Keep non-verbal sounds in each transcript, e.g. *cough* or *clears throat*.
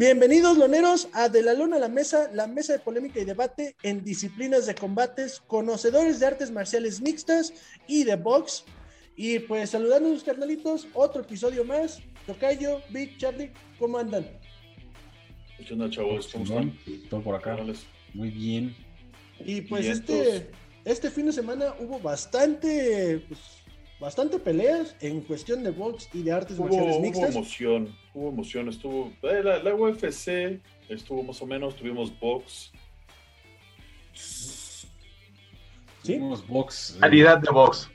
Bienvenidos, loneros, a De la Luna a la Mesa, la mesa de polémica y debate en disciplinas de combates, conocedores de artes marciales mixtas y de box. Y pues saludando a los carnalitos, otro episodio más. Tocayo, Big, Charlie, ¿cómo andan? ¿Qué onda, chavos? ¿Cómo están? Todo por acá. Muy bien. Y pues este, este fin de semana hubo bastante, pues, bastante peleas en cuestión de box y de artes marciales mixtas. Hubo emoción, hubo emoción. Estuvo, eh, la, la, UFC estuvo más o menos, tuvimos box. ¿Sí? Tuvimos box. Calidad de box.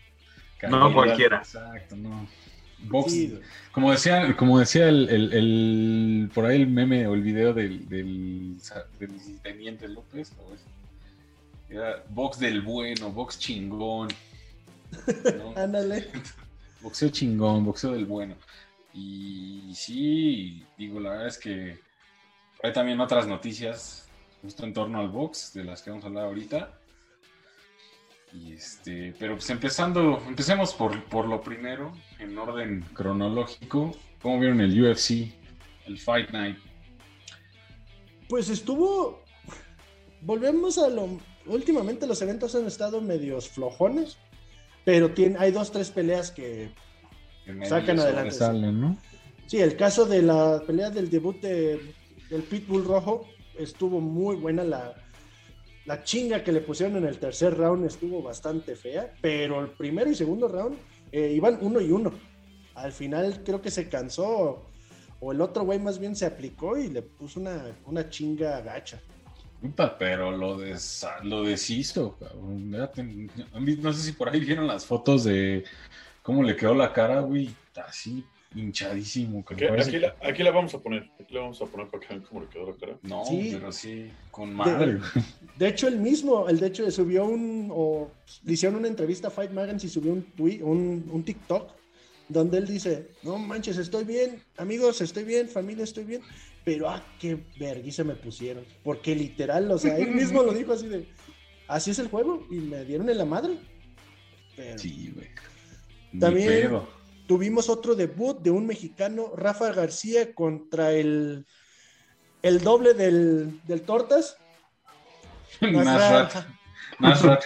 Calidad, no cualquiera. Exacto, no. Box, sí. como decía, como decía el, el, el, por ahí el meme o el video del, del, del Teniente López. Era box del bueno, box chingón. *laughs* ¿no? Ándale. *laughs* boxeo chingón, boxeo del bueno. Y sí, digo, la verdad es que hay también otras noticias justo en torno al box, de las que vamos a hablar ahorita. Y este, pero pues empezando, empecemos por, por lo primero, en orden cronológico. ¿Cómo vieron el UFC, el Fight Night? Pues estuvo. Volvemos a lo. Últimamente los eventos han estado medios flojones, pero tiene, hay dos, tres peleas que, sacan adelante. Salen, ¿no? Sí, el caso de la pelea del debut de, del Pitbull Rojo estuvo muy buena la, la chinga que le pusieron en el tercer round estuvo bastante fea, pero el primero y segundo round eh, iban uno y uno. Al final creo que se cansó, o el otro güey más bien se aplicó y le puso una, una chinga gacha. Pero lo, des, lo deshizo, cabrón. No sé si por ahí vieron las fotos de cómo le quedó la cara, güey, así hinchadísimo. Que aquí, aquí, la, aquí, la, vamos a poner, aquí la vamos a poner para que vean cómo le quedó la cara. No, sí. pero sí, con madre. De, de, hecho, el mismo, el de hecho subió un, o le hicieron una entrevista a Fight Magazine y subió un, tweet, un, un TikTok donde él dice, no manches, estoy bien, amigos, estoy bien, familia, estoy bien, pero ah, qué vergüenza me pusieron, porque literal, o sea, él mismo lo dijo así de, así es el juego, y me dieron en la madre. Pero, sí, güey. También tuvimos otro debut de un mexicano, Rafa García, contra el, el doble del, del Tortas. *laughs* Nasrat, Nasrat.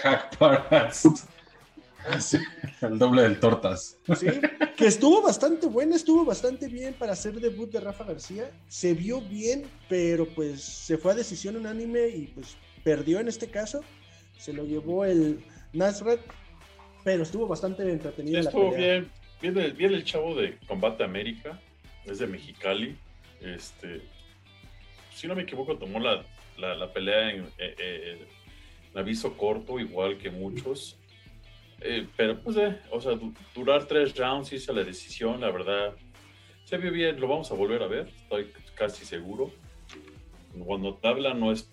El doble del Tortas. Sí, que estuvo bastante bueno, estuvo bastante bien para hacer debut de Rafa García. Se vio bien, pero pues se fue a decisión unánime y pues perdió en este caso. Se lo llevó el Nasrat, pero estuvo bastante entretenido. Estuvo bien, bien el, chavo de Combate América, es de Mexicali. Este, si no me equivoco, tomó la, la, la pelea en, eh, eh, en aviso corto, igual que muchos. Eh, pero pues, eh, o sea, durar tres rounds, hice la decisión, la verdad, se vio bien, lo vamos a volver a ver, estoy casi seguro. Cuando te habla no es,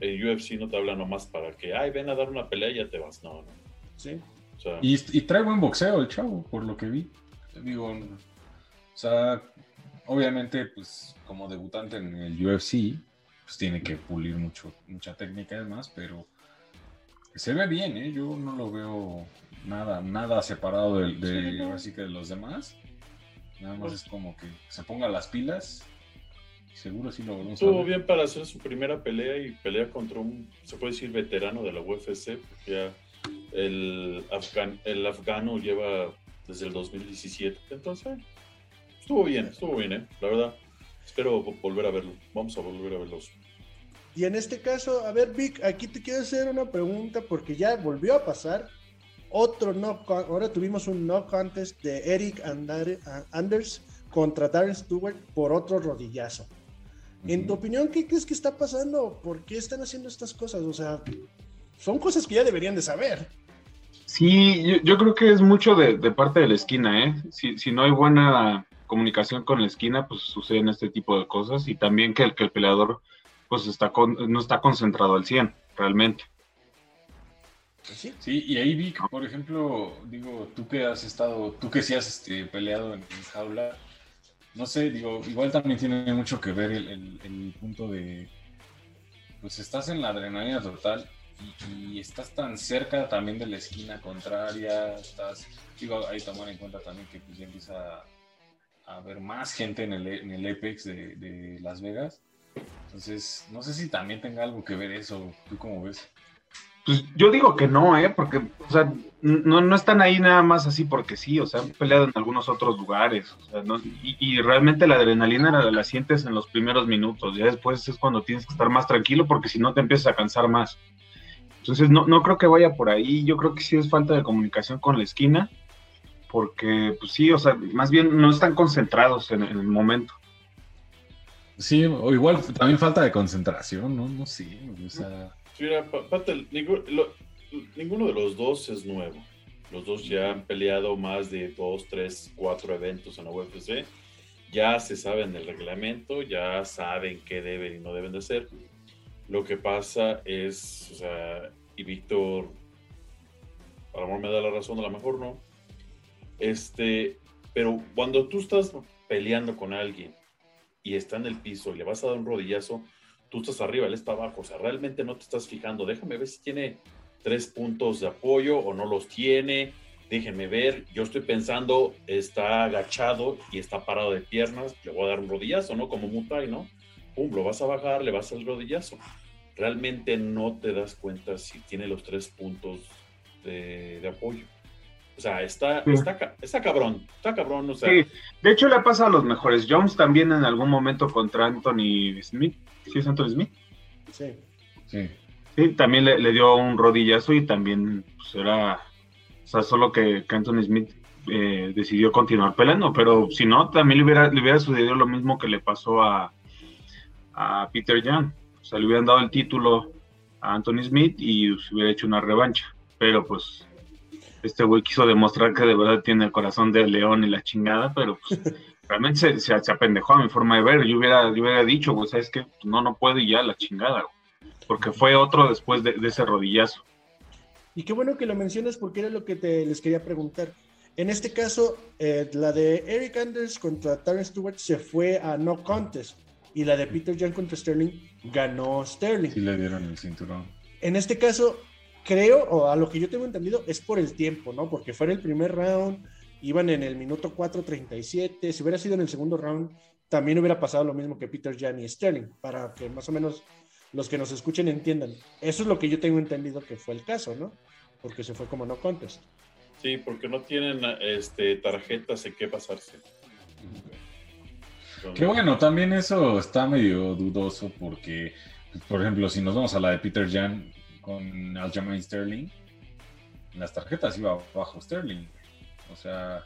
el UFC no te habla nomás para que, ay, ven a dar una pelea y ya te vas, no, no. Sí. Sea, y, y, trae buen boxeo el chavo, por lo que vi. Digo, o sea, obviamente, pues como debutante en el UFC, pues tiene que pulir mucho, mucha técnica y demás, pero se ve bien, ¿eh? Yo no lo veo nada, nada separado de, de, sí, no. así que de los demás. Nada más es como que se ponga las pilas. Seguro sí lo vamos Estuvo bien para hacer su primera pelea y pelea contra un, se puede decir, veterano de la UFC, porque ya el, afgan, el afgano lleva desde el 2017. Entonces, estuvo bien, estuvo bien, ¿eh? La verdad. Espero volver a verlo. Vamos a volver a verlos. Y en este caso, a ver, Vic, aquí te quiero hacer una pregunta porque ya volvió a pasar otro no, ahora tuvimos un no contest de Eric Anders contra Darren Stewart por otro rodillazo. En tu opinión, ¿qué crees que está pasando? ¿Por qué están haciendo estas cosas? O sea, son cosas que ya deberían de saber. Sí, yo, yo creo que es mucho de, de, parte de la esquina, ¿eh? Si, si no hay buena comunicación con la esquina, pues suceden este tipo de cosas y también que el, que el peleador pues está con, no está concentrado al 100, realmente. Sí, sí, y ahí vi, por ejemplo, digo, tú que has estado, tú que sí has este, peleado en, en, jaula, no sé, digo, igual también tiene mucho que ver el, el, el punto de, pues estás en la adrenalina total y, estás tan cerca también de la esquina contraria, estás, digo, ahí tomar en cuenta también que pues ya empieza a ver más gente en el, en el Apex de, de Las Vegas. Entonces, no sé si también tenga algo que ver eso. ¿Tú cómo ves? Pues yo digo que no, ¿eh? Porque, o sea, no, no están ahí nada más así porque sí, o sea, han peleado en algunos otros lugares, o sea, no, y, y, realmente la adrenalina la, la, sientes en los primeros minutos, ya después es cuando tienes que estar más tranquilo porque si no te empiezas a cansar más. Entonces, no, no creo que vaya por ahí, yo creo que sí es falta de comunicación con la esquina, porque, pues sí, o sea, más bien no están concentrados en, en el momento. Sí, o igual también falta de concentración, ¿no? No sé, o sea... Mira, Patel, ninguno, lo, ninguno de los dos es nuevo. Los dos ya han peleado más de dos, tres, cuatro eventos en la UFC. Ya se saben el reglamento, ya saben qué deben y no deben de hacer. Lo que pasa es, o sea, y Víctor, a lo mejor me da la razón, a lo mejor no. Este, pero cuando tú estás peleando con alguien y está en el piso y le vas a dar un rodillazo, tú estás arriba, él está abajo, o sea, realmente no te estás fijando, déjame ver si tiene tres puntos de apoyo o no los tiene, déjenme ver, yo estoy pensando, está agachado y está parado de piernas, le voy a dar un rodillazo, ¿no? Como Mutai, ¿no? Pum, lo vas a bajar, le vas a dar el rodillazo. Realmente no te das cuenta si tiene los tres puntos de, de apoyo. O sea, está, sí. está, está, cabrón, está cabrón. O sea. Sí, de hecho le pasa a los mejores. Jones también en algún momento contra Anthony Smith. ¿Sí es Anthony Smith? Sí. Sí. Sí, también le, le dio un rodillazo y también pues, era. O sea, solo que, que Anthony Smith eh, decidió continuar peleando, pero si no, también le hubiera, le hubiera sucedido lo mismo que le pasó a, a Peter Young. O sea, le hubieran dado el título a Anthony Smith y se hubiera hecho una revancha. Pero pues este güey quiso demostrar que de verdad tiene el corazón de león y la chingada, pero pues, *laughs* realmente se, se, se, apendejó a mi forma de ver. Yo hubiera, yo hubiera dicho, güey, ¿sabes qué? No, no puedo y ya la chingada, güey. Porque fue otro después de, de, ese rodillazo. Y qué bueno que lo mencionas porque era lo que te, les quería preguntar. En este caso, eh, la de Eric Anders contra Taryn Stewart se fue a no contest y la de Peter Young contra Sterling ganó Sterling. Sí le dieron el cinturón. En este caso, creo, o a lo que yo tengo entendido, es por el tiempo, ¿no? Porque fuera el primer round, iban en el minuto 4.37, si hubiera sido en el segundo round, también hubiera pasado lo mismo que Peter Jan y Sterling, para que más o menos los que nos escuchen entiendan. Eso es lo que yo tengo entendido que fue el caso, ¿no? Porque se fue como no contest. Sí, porque no tienen este, tarjetas en qué pasarse. Qué bueno, también eso está medio dudoso porque, por ejemplo, si nos vamos a la de Peter Jan, con Aljamain Sterling, en las tarjetas iba bajo Sterling. O sea,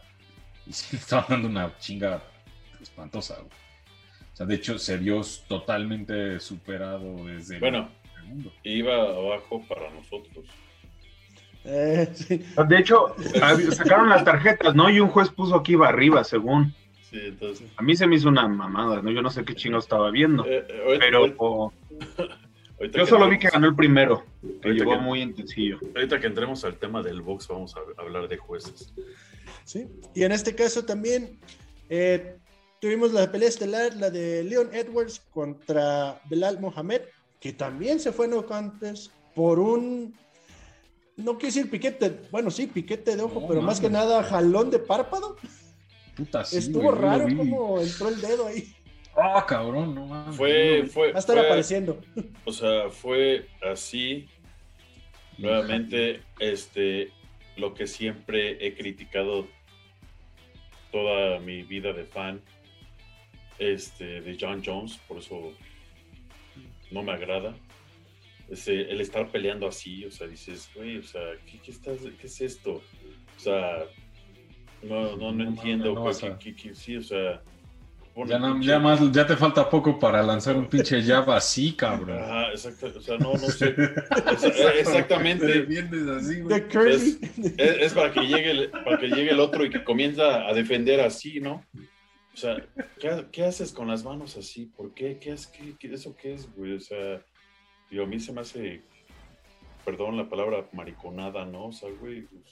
y *laughs* sí le estaban dando una chinga espantosa. Güey. O sea, de hecho, se vio totalmente superado desde bueno, el segundo. Iba abajo para nosotros. Eh, sí. De hecho, sacaron las tarjetas, ¿no? Y un juez puso que iba arriba, según. Sí, entonces... A mí se me hizo una mamada, ¿no? Yo no sé qué chingo estaba viendo. Eh, eh, pero. *laughs* ahorita, Oh, yo solo vi que ganó el primero, que llegó que- muy intensillo. ahorita que entremos al tema del box, vamos a hablar de jueces. ¿sí? Y en este caso también eh, tuvimos la pelea estelar, la de Leon Edwards contra Belal Mohamed, que también se fue no contest por un, no quiero decir piquete, bueno, sí, piquete de ojo, No, pero más que nada jalón de párpado. Puta, sí, Estuvo güey, raro como entró el dedo ahí. Ah, cabrón, no mames. Fue, fue, Va a estar fue- apareciendo. o sea, fue así. Nuevamente, este, lo que siempre he criticado toda mi vida de fan, este, de John Jones, por eso no me agrada. Ese, el estar peleando así, o sea, dices, güey, o sea, ¿qué, qué estás, qué es esto? O sea, no, no, no No entiendo, no qué- sí, o sea, Ya, no- ya más, ya te falta poco para lanzar un pinche jab así, cabrón. Ajá, exacto, o sea, no, no sé. *laughs* Exa- exactamente. Así, güey. De Curly. Es, es para que llegue el, para que llegue el otro y que comienza a defender así, ¿no? O sea, ¿qué, ha- qué haces con las manos así? ¿Por qué? ¿Qué, es, qué, qué- ¿Eso qué es, güey? O sea, digo, a mí se me hace, perdón la palabra mariconada, ¿no? O sea, güey, pues,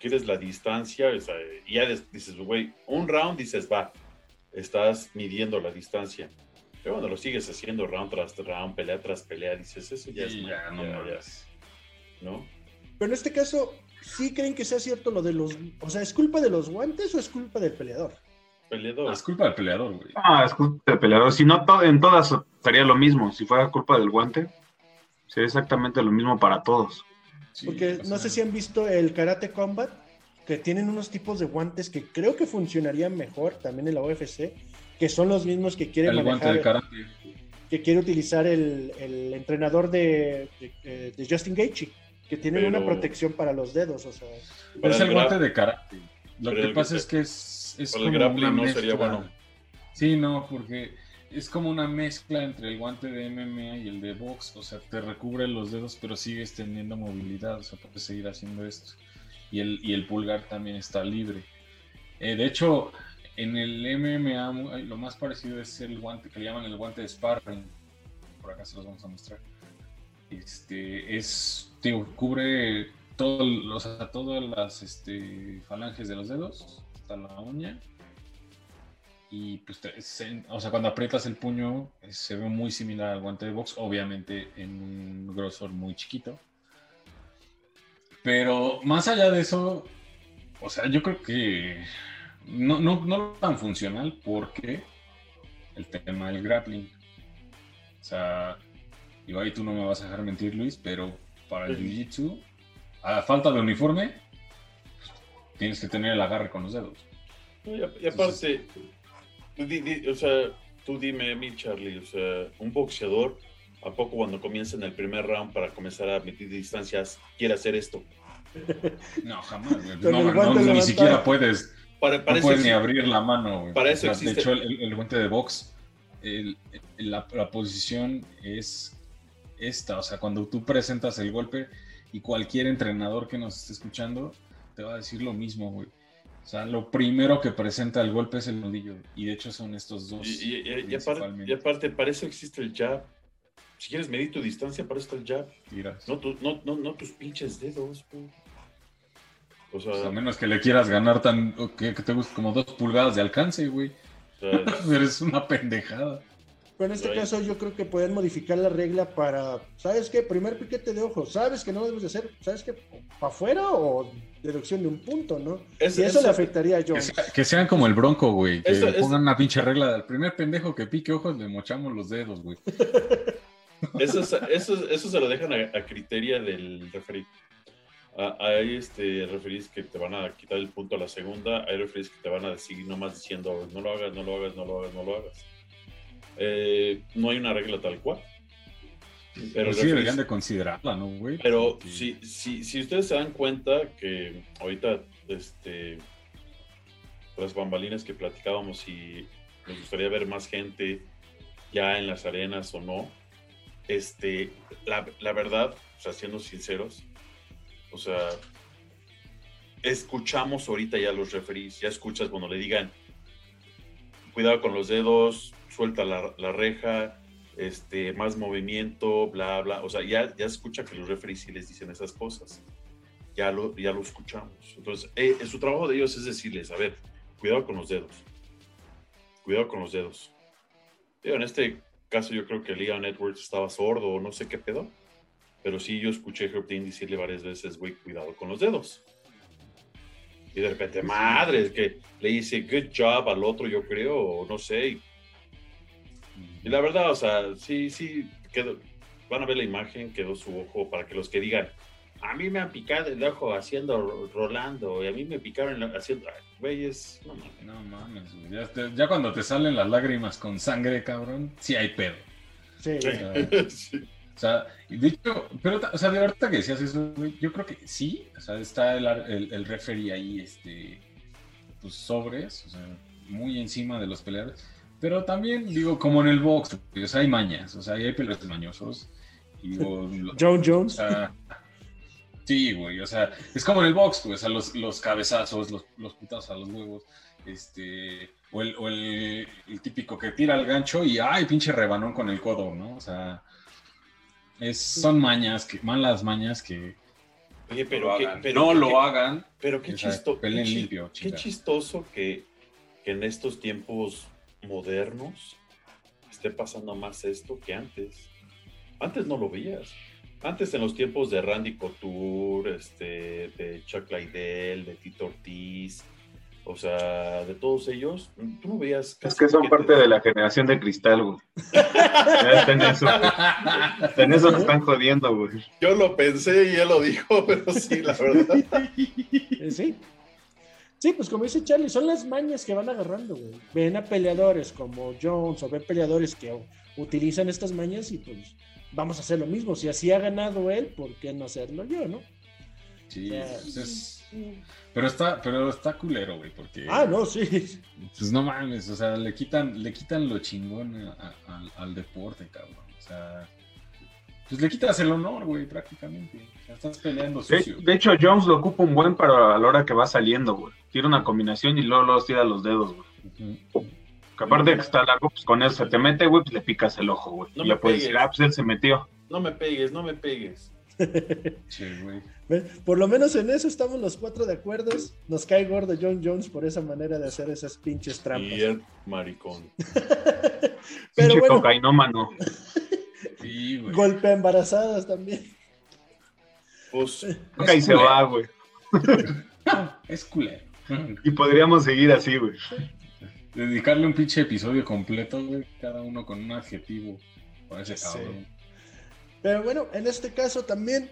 quieres la distancia, o sea, ya dices, güey, un round dices, va, estás midiendo la distancia. Pero cuando lo sigues haciendo round tras round, pelea tras pelea, dices, eso ya es Sí, ya, no ya, ya. ¿no? Pero en este caso, ¿sí creen que sea cierto lo de los... O sea, ¿es culpa de los guantes o es culpa del peleador? Peleador. Es culpa del peleador, güey. Ah, es culpa del peleador. Si no, to- en todas sería lo mismo. Si fuera culpa del guante, sería exactamente lo mismo para todos. Sí, Porque no sé si han visto el Karate Combat, que tienen unos tipos de guantes que creo que funcionarían mejor también en la UFC, que son los mismos que quiere El guante manejar, de karate. que quiere utilizar el, el entrenador de, de, eh, de Justin Gaethje, que tienen Pero- una protección para los dedos, o sea, Pero es el guante de karate. Lo que pasa es que es, es para el como grappling una no mezcla. sería bueno. Sí, no, porque es como una mezcla entre el guante de MMA y el de box. O sea, te recubre los dedos, pero sigues teniendo movilidad. O sea, puedes seguir haciendo esto. Y el, y el pulgar también está libre. Eh, de hecho, en el MMA ay, lo más parecido es el guante que le llaman el guante de sparring. Por acá se los vamos a mostrar. Este es, digo, cubre todo, o sea, todas las este, falanges de los dedos, hasta la uña. Y pues, se- o sea, cuando aprietas el puño, eh, se ve muy similar al guante de box, obviamente en un grosor muy chiquito. Pero más allá de eso, o sea, yo creo que no, no, no tan funcional porque el tema del grappling. O sea, digo, ahí tú no me vas a dejar mentir, Luis, pero para el jiu-jitsu, a falta de uniforme, tienes que tener el agarre con los dedos. Y aparte, tú di- di- o sea, tú dime a mí, Charlie, o sea, un boxeador, ¿a poco cuando comienza en el primer round para comenzar a medir distancias, quiere hacer esto? No, jamás, No, no, guante ni siquiera puedes, Para, no para puedes ni abrir la mano, güey. para eso De existe- hecho, el, el- el guante de box, el- el- la, la posición es esta. O sea, cuando tú presentas el golpe y cualquier entrenador que nos esté escuchando te va a decir lo mismo, güey. O sea, lo primero que presenta el golpe es el nudillo. Y de hecho son estos dos. Y, y- y- y aparte, y aparte, para eso existe el jab. Si quieres medir tu distancia, para eso está el jab. tiras. No, tu- no, no, no tus pinches dedos, güey. O sea, Pues a menos que le quieras ganar tan. que, que te guste como dos pulgadas de alcance, güey. o sea, *laughs* Eres una pendejada. Pero en este caso yo creo que pueden modificar la regla para, ¿sabes qué? Primer piquete de ojo, ¿sabes que no lo debes de hacer? ¿Sabes qué? ¿Para afuera o deducción de un punto, no? es- Y eso es- le afectaría a Que, Jones. sea- que sean como el bronco, güey. Que Eso- eso- pongan una pinche regla del primer pendejo que pique ojos, le mochamos los dedos, güey. *laughs* Eso, es- eso, eso se lo dejan a, a criterio del referee. Ah, hay este, referees que te van a quitar el punto a la segunda, hay referees que te van a seguir nomás diciendo no lo hagas, no lo hagas, no lo hagas, no lo hagas. Eh, no hay una regla tal cual. Pero, sí deberían de considerarla, ¿no, güey? pero si, si, si ustedes se dan cuenta que ahorita, este, las bambalinas que platicábamos y nos gustaría ver más gente ya en las arenas o no, este, la, la verdad, o sea, siendo sinceros, o sea, escuchamos ahorita ya los referees, ya escuchas cuando le digan, cuidado con los dedos, suelta la, la reja, este, más movimiento, bla, bla. O sea, ya, ya escucha que los referees sí les dicen esas cosas. Ya lo, ya lo escuchamos. Entonces, eh, su trabajo de ellos es decirles, a ver, cuidado con los dedos. Cuidado con los dedos. Digo, en este caso yo creo que Leon Edwards estaba sordo o no sé qué pedo. Pero sí, yo escuché a Herb Dean decirle varias veces, güey, cuidado con los dedos. Y de repente, madre, que le dice good job al otro, yo creo, o no sé. Y, y la verdad, o sea, sí, sí, quedó, van a ver la imagen, quedó su ojo para que los que digan, a mí me han picado el ojo haciendo Rolando, y a mí me picaron haciendo, ay, güeyes, no mames. No mames, güey. Ya, te- ya cuando te salen las lágrimas con sangre, cabrón, sí hay pedo. Sí, *laughs* Sí. O sea, de hecho, pero, o sea, de verdad que decías eso, güey, yo creo que sí, o sea, está el, ar- el, el referee ahí, este, pues sobres, o sea, muy encima de los peleadores, pero también, digo, como en el box, o sea, hay mañas, o sea, hay peleadores mañosos, y digo, *laughs* lo- John o Jones. sea, sí, güey, o sea, es como en el box, güey, o sea, los, los cabezazos, los, los putazos a los huevos, este, o el, o el, el típico que tira el gancho y, ay, pinche rebanón con el codo, ¿no? O sea, es, son mañas, que, malas mañas que Oye, lo pero, hagan. pero no lo hagan. Pero qué, O sea, chisto- limpio, qué chistoso que, que en estos tiempos modernos esté pasando más esto que antes. Antes no lo veías. Antes en los tiempos de Randy Couture, este, de Chuck Liddell, de Tito Ortiz, O sea, de todos ellos, tú no veías. Es que son parte de la generación de cristal, güey. *laughs* ya está en eso. En eso nos están jodiendo, güey. Yo lo pensé y él lo dijo, *laughs* pero sí, la verdad. Sí. Sí, pues como dice Charlie, son las mañas que van agarrando, güey. Ven a peleadores como Jones o ven peleadores que utilizan estas mañas y pues vamos a hacer lo mismo. Si así ha ganado él, ¿por qué no hacerlo yo, no? Sí, O sea, pues es- pero está, pero está culero, güey, porque Ah, no, sí. pues no mames, o sea, le quitan, le quitan lo chingón a- a- al, al deporte, cabrón. O sea, pues le quitas el honor, güey, prácticamente. Estás peleando De, sucio. de hecho, Jones lo ocupa un buen para a la hora que va saliendo, güey. Tira una combinación y luego, luego tira los dedos, güey. Que aparte de que está largo, pues con eso se te mete, güey, pues le picas el ojo, güey. No y ya puedes pegues. decir, ah, pues él se metió. No me pegues, no me pegues. *laughs* Che, güey. Por lo menos en eso estamos los cuatro de acuerdo. Nos cae gordo John Jones por esa manera de hacer esas pinches trampas. Y el maricón. *laughs* Pero Pinche bueno, cocainómano. *laughs* Sí, güey. golpe a embarazadas también. Pues, *laughs* y se va, güey. *laughs* Es culero. *laughs* Y podríamos seguir así, güey. Dedicarle un pinche episodio completo, güey, cada uno con un adjetivo para ese Sí. cabrón. Pero bueno, en este caso también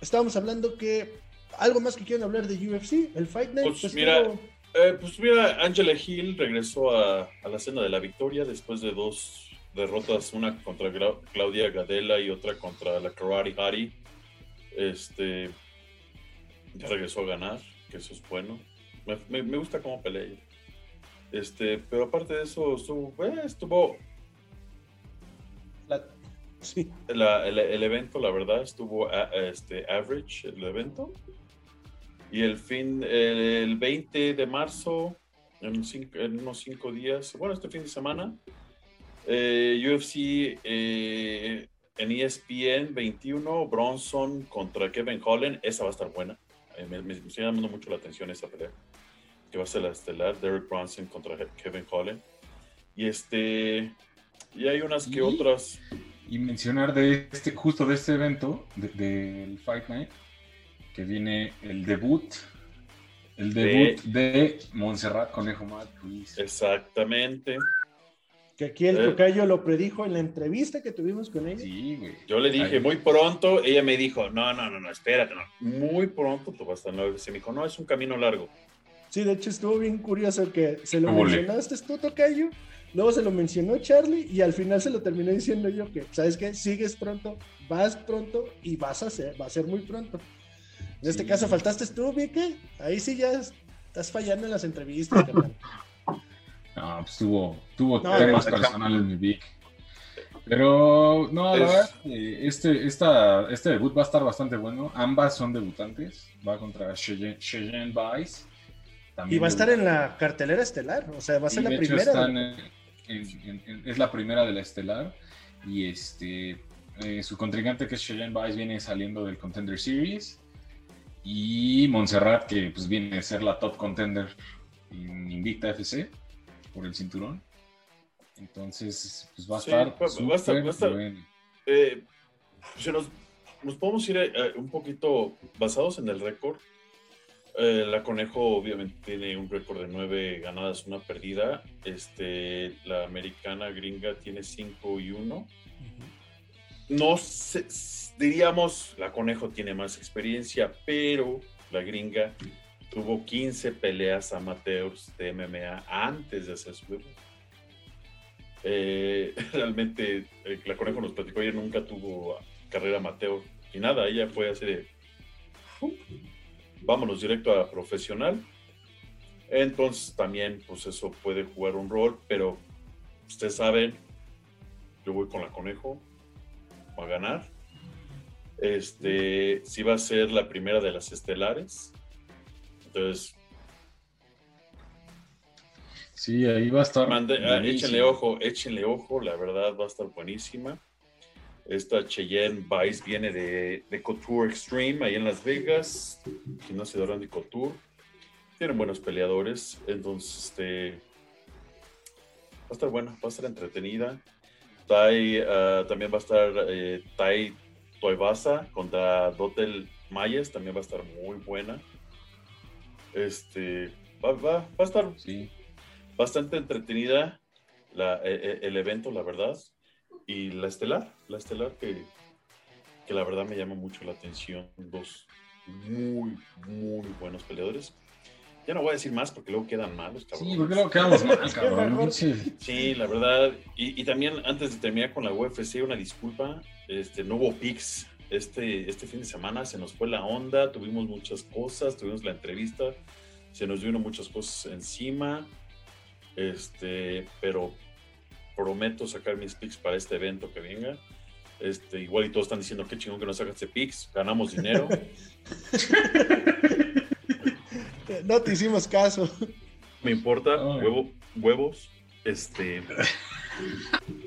estábamos hablando que algo más que quieren hablar de UFC, el Fight Night. Pues pues, mira, eh, pues mira, Angela Hill regresó a, a la cena de la victoria después de dos derrotas, una contra Claudia Gadela y otra contra la Karate Hari. Este, ya regresó a ganar, que eso es bueno. Me, me- me gusta cómo pelea. Este, pero aparte de eso, estuvo, eh, estuvo la- sí, la- el, el evento, la verdad, estuvo a- este, average el evento. Y el fin, el, el 20 de marzo, en, cinco- en unos cinco días, bueno, este fin de semana, eh, UFC eh, en ESPN 21, Bronson contra Kevin Holland, esa va a estar buena. Eh, me, me- me está llamando mucho la atención esa pelea, que va a ser la estelar, Derek Bronson contra Kevin Holland. Y este, y hay unas que ¿Y? otras. Y mencionar de este, justo de este evento, de- del Fight Night, que viene el debut, el debut de, Montserrat Conejo Ruiz. Exactamente. Que aquí el Eh. tocayo lo predijo en la entrevista que tuvimos con ella. Sí, güey. Yo le dije muy pronto, ella me dijo, no, no, no, no, espérate, no. Muy pronto tú vas a estar en UFC. Me dijo, no, es un camino largo. Sí, de hecho estuvo bien curioso que se lo Ole. mencionaste tú, Tocayo, luego se lo mencionó Charlie y al final se lo terminé diciendo yo que, ¿sabes qué? Sigues pronto, vas pronto y vas a ser, va a ser muy pronto. En este caso faltaste tú, Vicky, ahí sí ya estás fallando en las entrevistas. *laughs* No, pues tuvo, tuvo No, temas personales mi Vic. Pero no, la Es- verdad, eh, este, esta, este debut va a estar bastante bueno. Ambas son debutantes. Va contra Cheyenne, Cheyenne Vice. Y va a estar en la cartelera estelar, o sea, va a ser la de primera. están en- en- en- es la primera de la estelar. Y este eh, su contrincante, que es Cheyenne Vice, viene saliendo del Contender Series. Y Montserrat, que pues viene a ser la top contender en Invicta FC por el cinturón. Entonces, pues va a Sí, estar. va- va a estar- va a estar- bueno. Eh, si nos, nos podemos ir eh, un poquito basados en el récord. Eh, la Conejo obviamente tiene un récord de nueve ganadas, una perdida. Este, la americana gringa tiene 5 y 1. No sé, s- diríamos, la Conejo tiene más experiencia, pero la gringa tuvo 15 peleas amateurs de MMA antes de hacer su debut. Eh, *laughs* realmente, eh, la Conejo nos platicó, ella nunca tuvo carrera amateur y nada, ella fue así de, "Pum, vámonos directo a profesional. Entonces también, pues eso puede jugar un rol, pero ustedes saben, yo voy con la Conejo, a ganar. Este, sí va a ser la primera de las estelares. Entonces, Sí, ahí va a estar. Mande- ah, échenle ojo, échenle ojo, la verdad va a estar buenísima. Esta Cheyenne Vice viene de, de Couture Extreme, ahí en Las Vegas, gimnasio de Randy Couture. Tienen buenos peleadores, entonces este, va a estar buena, va a estar entretenida. Tai, ah, también va a estar eh, Tai Toibasa contra Dotel Mayes, también va a estar muy buena. Este, va, va, va a estar Sí. bastante entretenida la- e- e- el evento, la verdad. Y la estelar, la estelar que, que la verdad me llama mucho la atención. Dos muy, muy buenos peleadores. Ya no voy a decir más porque luego quedan malos, cabrón. Sí, porque luego quedamos mal, *laughs* cabrón. Sí. Sí, la verdad. Y, y también antes de terminar con la UFC, una disculpa. Este, no hubo picks este, este fin de semana. Se nos fue la onda. Tuvimos muchas cosas. Tuvimos la entrevista. Se nos vino muchas cosas encima. Este, pero prometo sacar mis picks para este evento que venga. Este, igual y todos están diciendo qué chingón que nos sacaste picks. Ganamos dinero. *laughs* No te hicimos caso. me importa, huevo, huevos, este,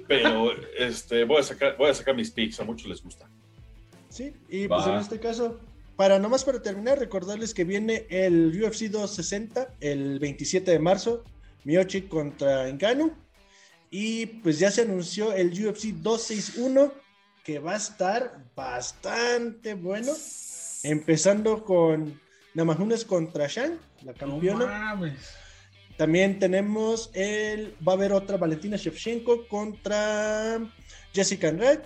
pero este, voy a sacar, voy a sacar mis picks, a muchos les gusta. Sí, y pues en este caso, para nomás para terminar, recordarles que viene el UFC 260 el 27 de marzo, Miyoshi contra Ngannou. Y pues ya se anunció el UFC 261, que va a estar bastante bueno. Empezando con Namajunas contra Shang, la No campeona. mames. También tenemos el. Va a haber otra Valentina Shevchenko contra Jessica Andrade.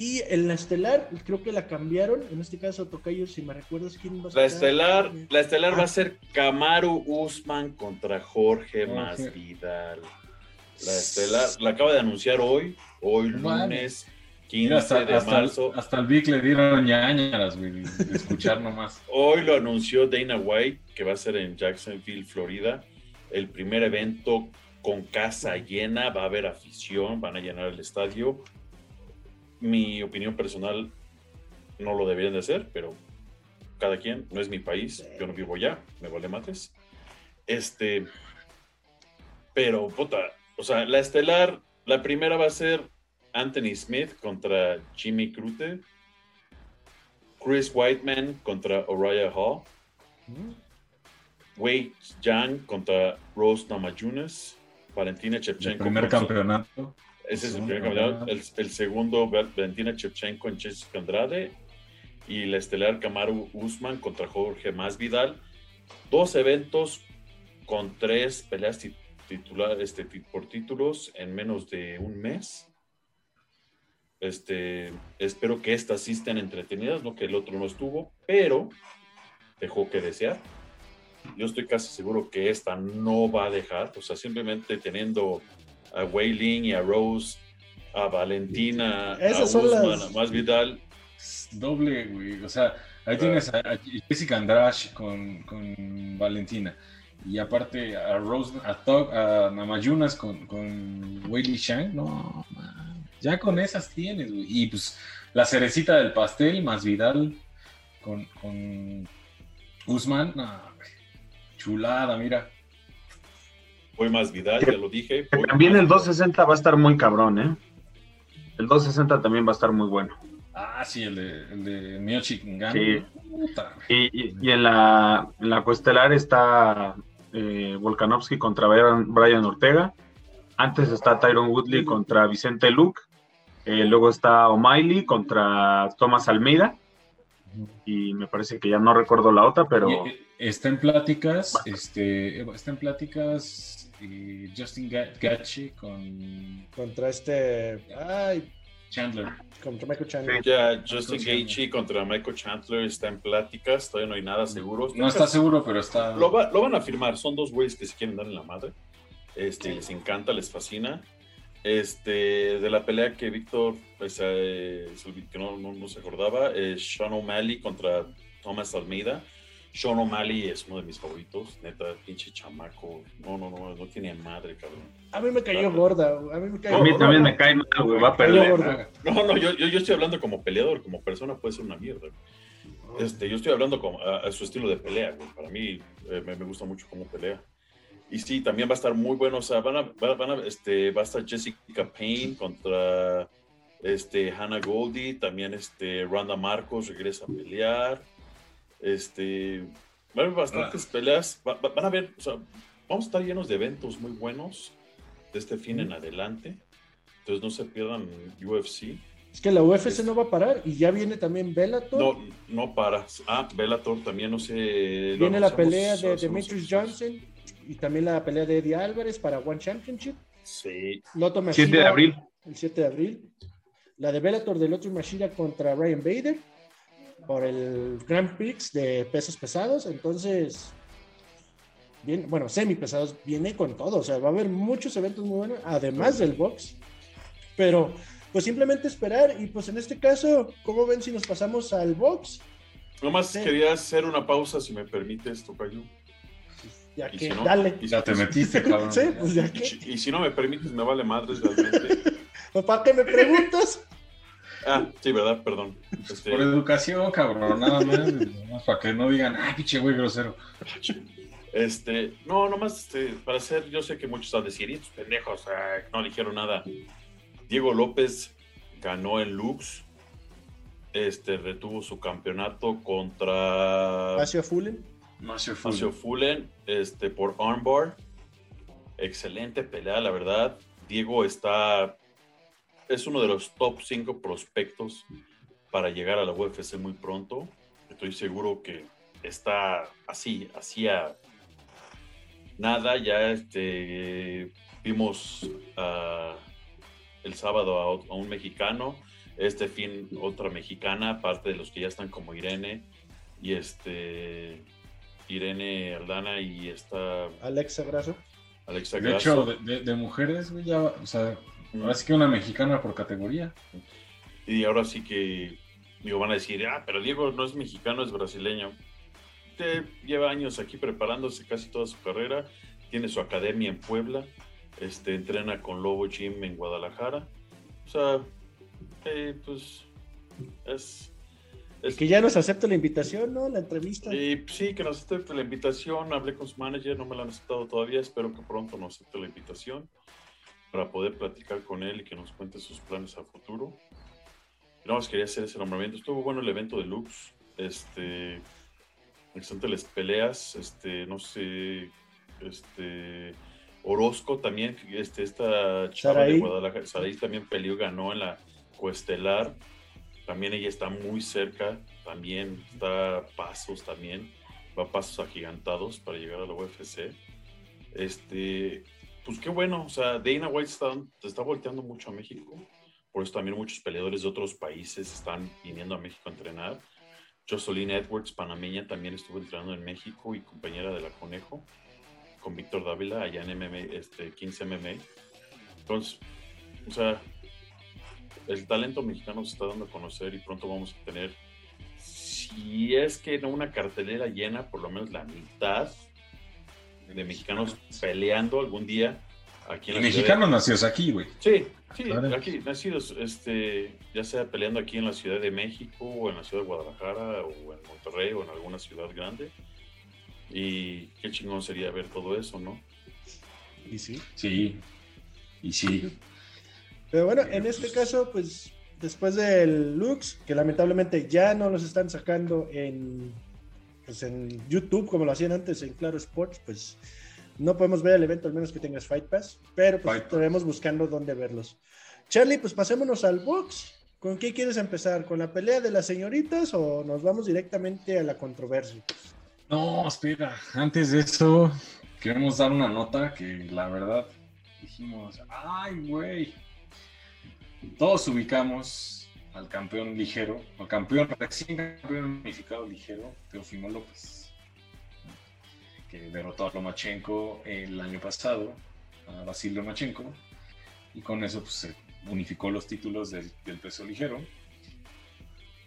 Y en la estelar, creo que la cambiaron. En este caso, Tocayo, si me recuerdas quién va a La estelar, la estelar va Ah. a ser Kamaru Usman contra Jorge. Masvidal. La estelar, la acaba de anunciar hoy, hoy lunes 15 Mira, hasta, de hasta, marzo. hasta el Vic le dieron ñañaras, güey, de escuchar nomás. *laughs* Hoy lo anunció Dana White, que va a ser en Jacksonville, Florida. El primer evento con casa llena, va a haber afición, van a llenar el estadio. Mi opinión personal, no lo deberían de hacer, pero cada quien, no es mi país, yo no vivo allá, me vale mates. Este, pero, puta, o sea, la estelar, la primera va a ser Anthony Smith contra Jimmy Crute. Chris Whiteman contra Uriah Hall. Mm, Wei Yang contra Rose Namajunas. Valentina El Shevchenko. primer campeonato. Ese es el primer campeonato. El, el segundo, Val- Valentina Shevchenko en Jessica Andrade. Y la estelar Kamaru Usman contra Jorge Masvidal. Dos eventos con tres peleas ti- titular, este, por títulos en menos de un mes. Este, espero que estas sí estén entretenidas, no que el otro no estuvo, pero dejó que desear. Yo estoy casi seguro que esta no va a dejar, o sea, simplemente teniendo a Wei Ling y a Rose, a Valentina, a Esas Usman, las- a Masvidal, Doble, güey. O sea, ahí tienes a, a Jessica Andrade con, con Valentina. Y aparte a Rose, a, Tog, a Namayunas con, con Shang. No, man. ya con esas tienes, güey. Y pues la cerecita del pastel, más Vidal con, con Usman. No, güey. chulada, mira. Voy Masvidal, ya lo dije. voy También el Masvidal. 260 va a estar muy cabrón, ¿eh? El 260 también va a estar muy bueno. Ah, sí, el de, el de. Sí. Güey. Y, y- y en la, en la coestelar está eh, Volkanovski contra Brian, Ortega. Antes está Tyron Woodley contra Vicente Luke. Eh, luego está O'Malley contra Thomas Almeida. Y me parece que ya no recuerdo la otra, pero eh, está en pláticas, este, está en pláticas eh, Justin Ga- Gaethje con Contra este. Ay, Chandler. contra Michael Chandler. Ya Justin Michael Gaethje contra Michael Chandler está en pláticas, todavía no hay nada seguro. No está seguro, pero está. Lo, va- lo van a firmar, son dos güeyes que se quieren dar en la madre. Este, les encanta, les fascina. Este, de la pelea que Víctor, pues, eh, que no, no- no se acordaba, es Sean O'Malley contra Thomas Almeida. Sean O'Malley es uno de mis favoritos, neta, pinche chamaco. No, no, no, no tiene madre, cabrón. A mí me cayó gorda. A mí me a cayó mí no, también me cae mal, güey, va a perder. No, no, yo, yo, yo estoy hablando como peleador, como persona puede ser una mierda. Este, yo estoy hablando como a, a su estilo de pelea, güey. Para mí eh, me, me gusta mucho cómo pelea. Y sí, también va a estar muy bueno. O sea, van a, va, van a- este, va a estar Jessica Payne contra este, Hannah Goldie. También este, Ronda Marcos regresa a pelear. Este, va a haber bastantes peleas. Va- va- van a ver, o sea, vamos a estar llenos de eventos muy buenos de este fin en adelante. Entonces no se pierdan UFC. Es que la UFC no va a parar y ya viene también Bellator. No, no para. Ah, Bellator también, no sé. viene la pelea de Demetrius. Johnson y también la pelea de Eddie Álvarez para One Championship. Sí. Loto 7 de abril. El 7 de abril. La de Bellator del otro Machida contra Ryan Bader por el Grand Prix de pesos pesados. Entonces, bien, bueno, semi pesados, viene con todo. O sea, va a haber muchos eventos muy buenos, además del box. Pero, pues simplemente esperar. Y pues en este caso, ¿cómo ven si nos pasamos al box? Nomás Sí. quería hacer una pausa, si me permites, Tocayo. Ya Y que, si no, dale. y- Ya te metiste, *laughs* cabrón. Sí, pues ya Y, que. si- y si no me permites, me vale madres realmente. *laughs* ¿Para qué me preguntas? Ah, sí, ¿verdad? Perdón. Este, Por educación, cabrón, nada más. nada más para que no digan, ay, pinche güey grosero. Este, no, nomás este, para hacer, yo sé que muchos van a decir, "Y estos pendejos, ah, no dijeron nada. Diego López ganó en Lux, este, retuvo su campeonato contra Pacio Fullen. Macio Macio Fullen, este, por armbar. Excelente pelea, la verdad. Diego está, es uno de los top 5 prospectos para llegar a la UFC muy pronto. Estoy seguro que está así, hacía nada. Ya este, vimos ah, el sábado a, un mexicano, este fin otra mexicana, aparte de los que ya están como Irene y este Irene Aldana y esta Alexa Grasso. Alexa De Grasso. hecho, de, de- de mujeres, güey, ya, o sea, ahora sí que una mexicana por categoría. Y ahora sí que digo, van a decir, ah, pero Diego no es mexicano, es brasileño. Te- lleva años aquí preparándose casi toda su carrera, tiene su academia en Puebla, este, entrena con Lobo Gym en Guadalajara. O sea, eh, pues es... es Que ya nos acepta la invitación, ¿no? La entrevista. y pues, sí, que nos acepte la invitación. Hablé con su manager, no me la han aceptado todavía. Espero que pronto nos acepte la invitación para poder platicar con él y que nos cuente sus planes a futuro. Y nada más quería hacer ese nombramiento. Estuvo bueno el evento de Lux. Este, excelente las peleas. Este, no sé, este, Orozco también, este, esta chava de Guadalajara, Saraí también peleó, ganó en la coestelar. También ella está muy cerca, también está a pasos también, va a pasos agigantados para llegar a la UFC. Este, pues qué bueno, o sea, Dana White está, está volteando mucho a México, por eso también muchos peleadores de otros países están viniendo a México a entrenar. Jocelyn Edwards, panameña, también estuvo entrenando en México y compañera de la Conejo, con Víctor Dávila, allá en MMA, este, 15 MMA. Entonces, o sea, el talento mexicano se está dando a conocer y pronto vamos a tener, si es que no una cartelera llena, por lo menos la mitad de mexicanos peleando algún día aquí en Y la ciudad de- mexicanos nacidos aquí, güey. Sí, sí, Claro. aquí nacidos, este, ya sea peleando aquí en la Ciudad de México o en la Ciudad de Guadalajara o en Monterrey o en alguna ciudad grande. Y qué chingón sería ver todo eso, ¿no? Y sí. Sí. Y sí. Pero bueno, en este caso, pues después del Lux, que lamentablemente ya no los están sacando en, pues, en YouTube como lo hacían antes en Claro Sports, pues no podemos ver el evento al menos que tengas Fight Pass, pero pues Fight Pass. estaremos buscando dónde verlos. Charlie, pues pasémonos al box. ¿Con qué quieres empezar? ¿Con la pelea de las señoritas o nos vamos directamente a la controversia? No, espera. Antes de eso, queremos dar una nota que la verdad dijimos, ay, güey. Todos ubicamos al campeón ligero, al campeón recién campeón unificado ligero, Teofimo López, que derrotó a Lomachenko el año pasado, a Basil Lomachenko, y con eso pues, se unificó los títulos del, del peso ligero.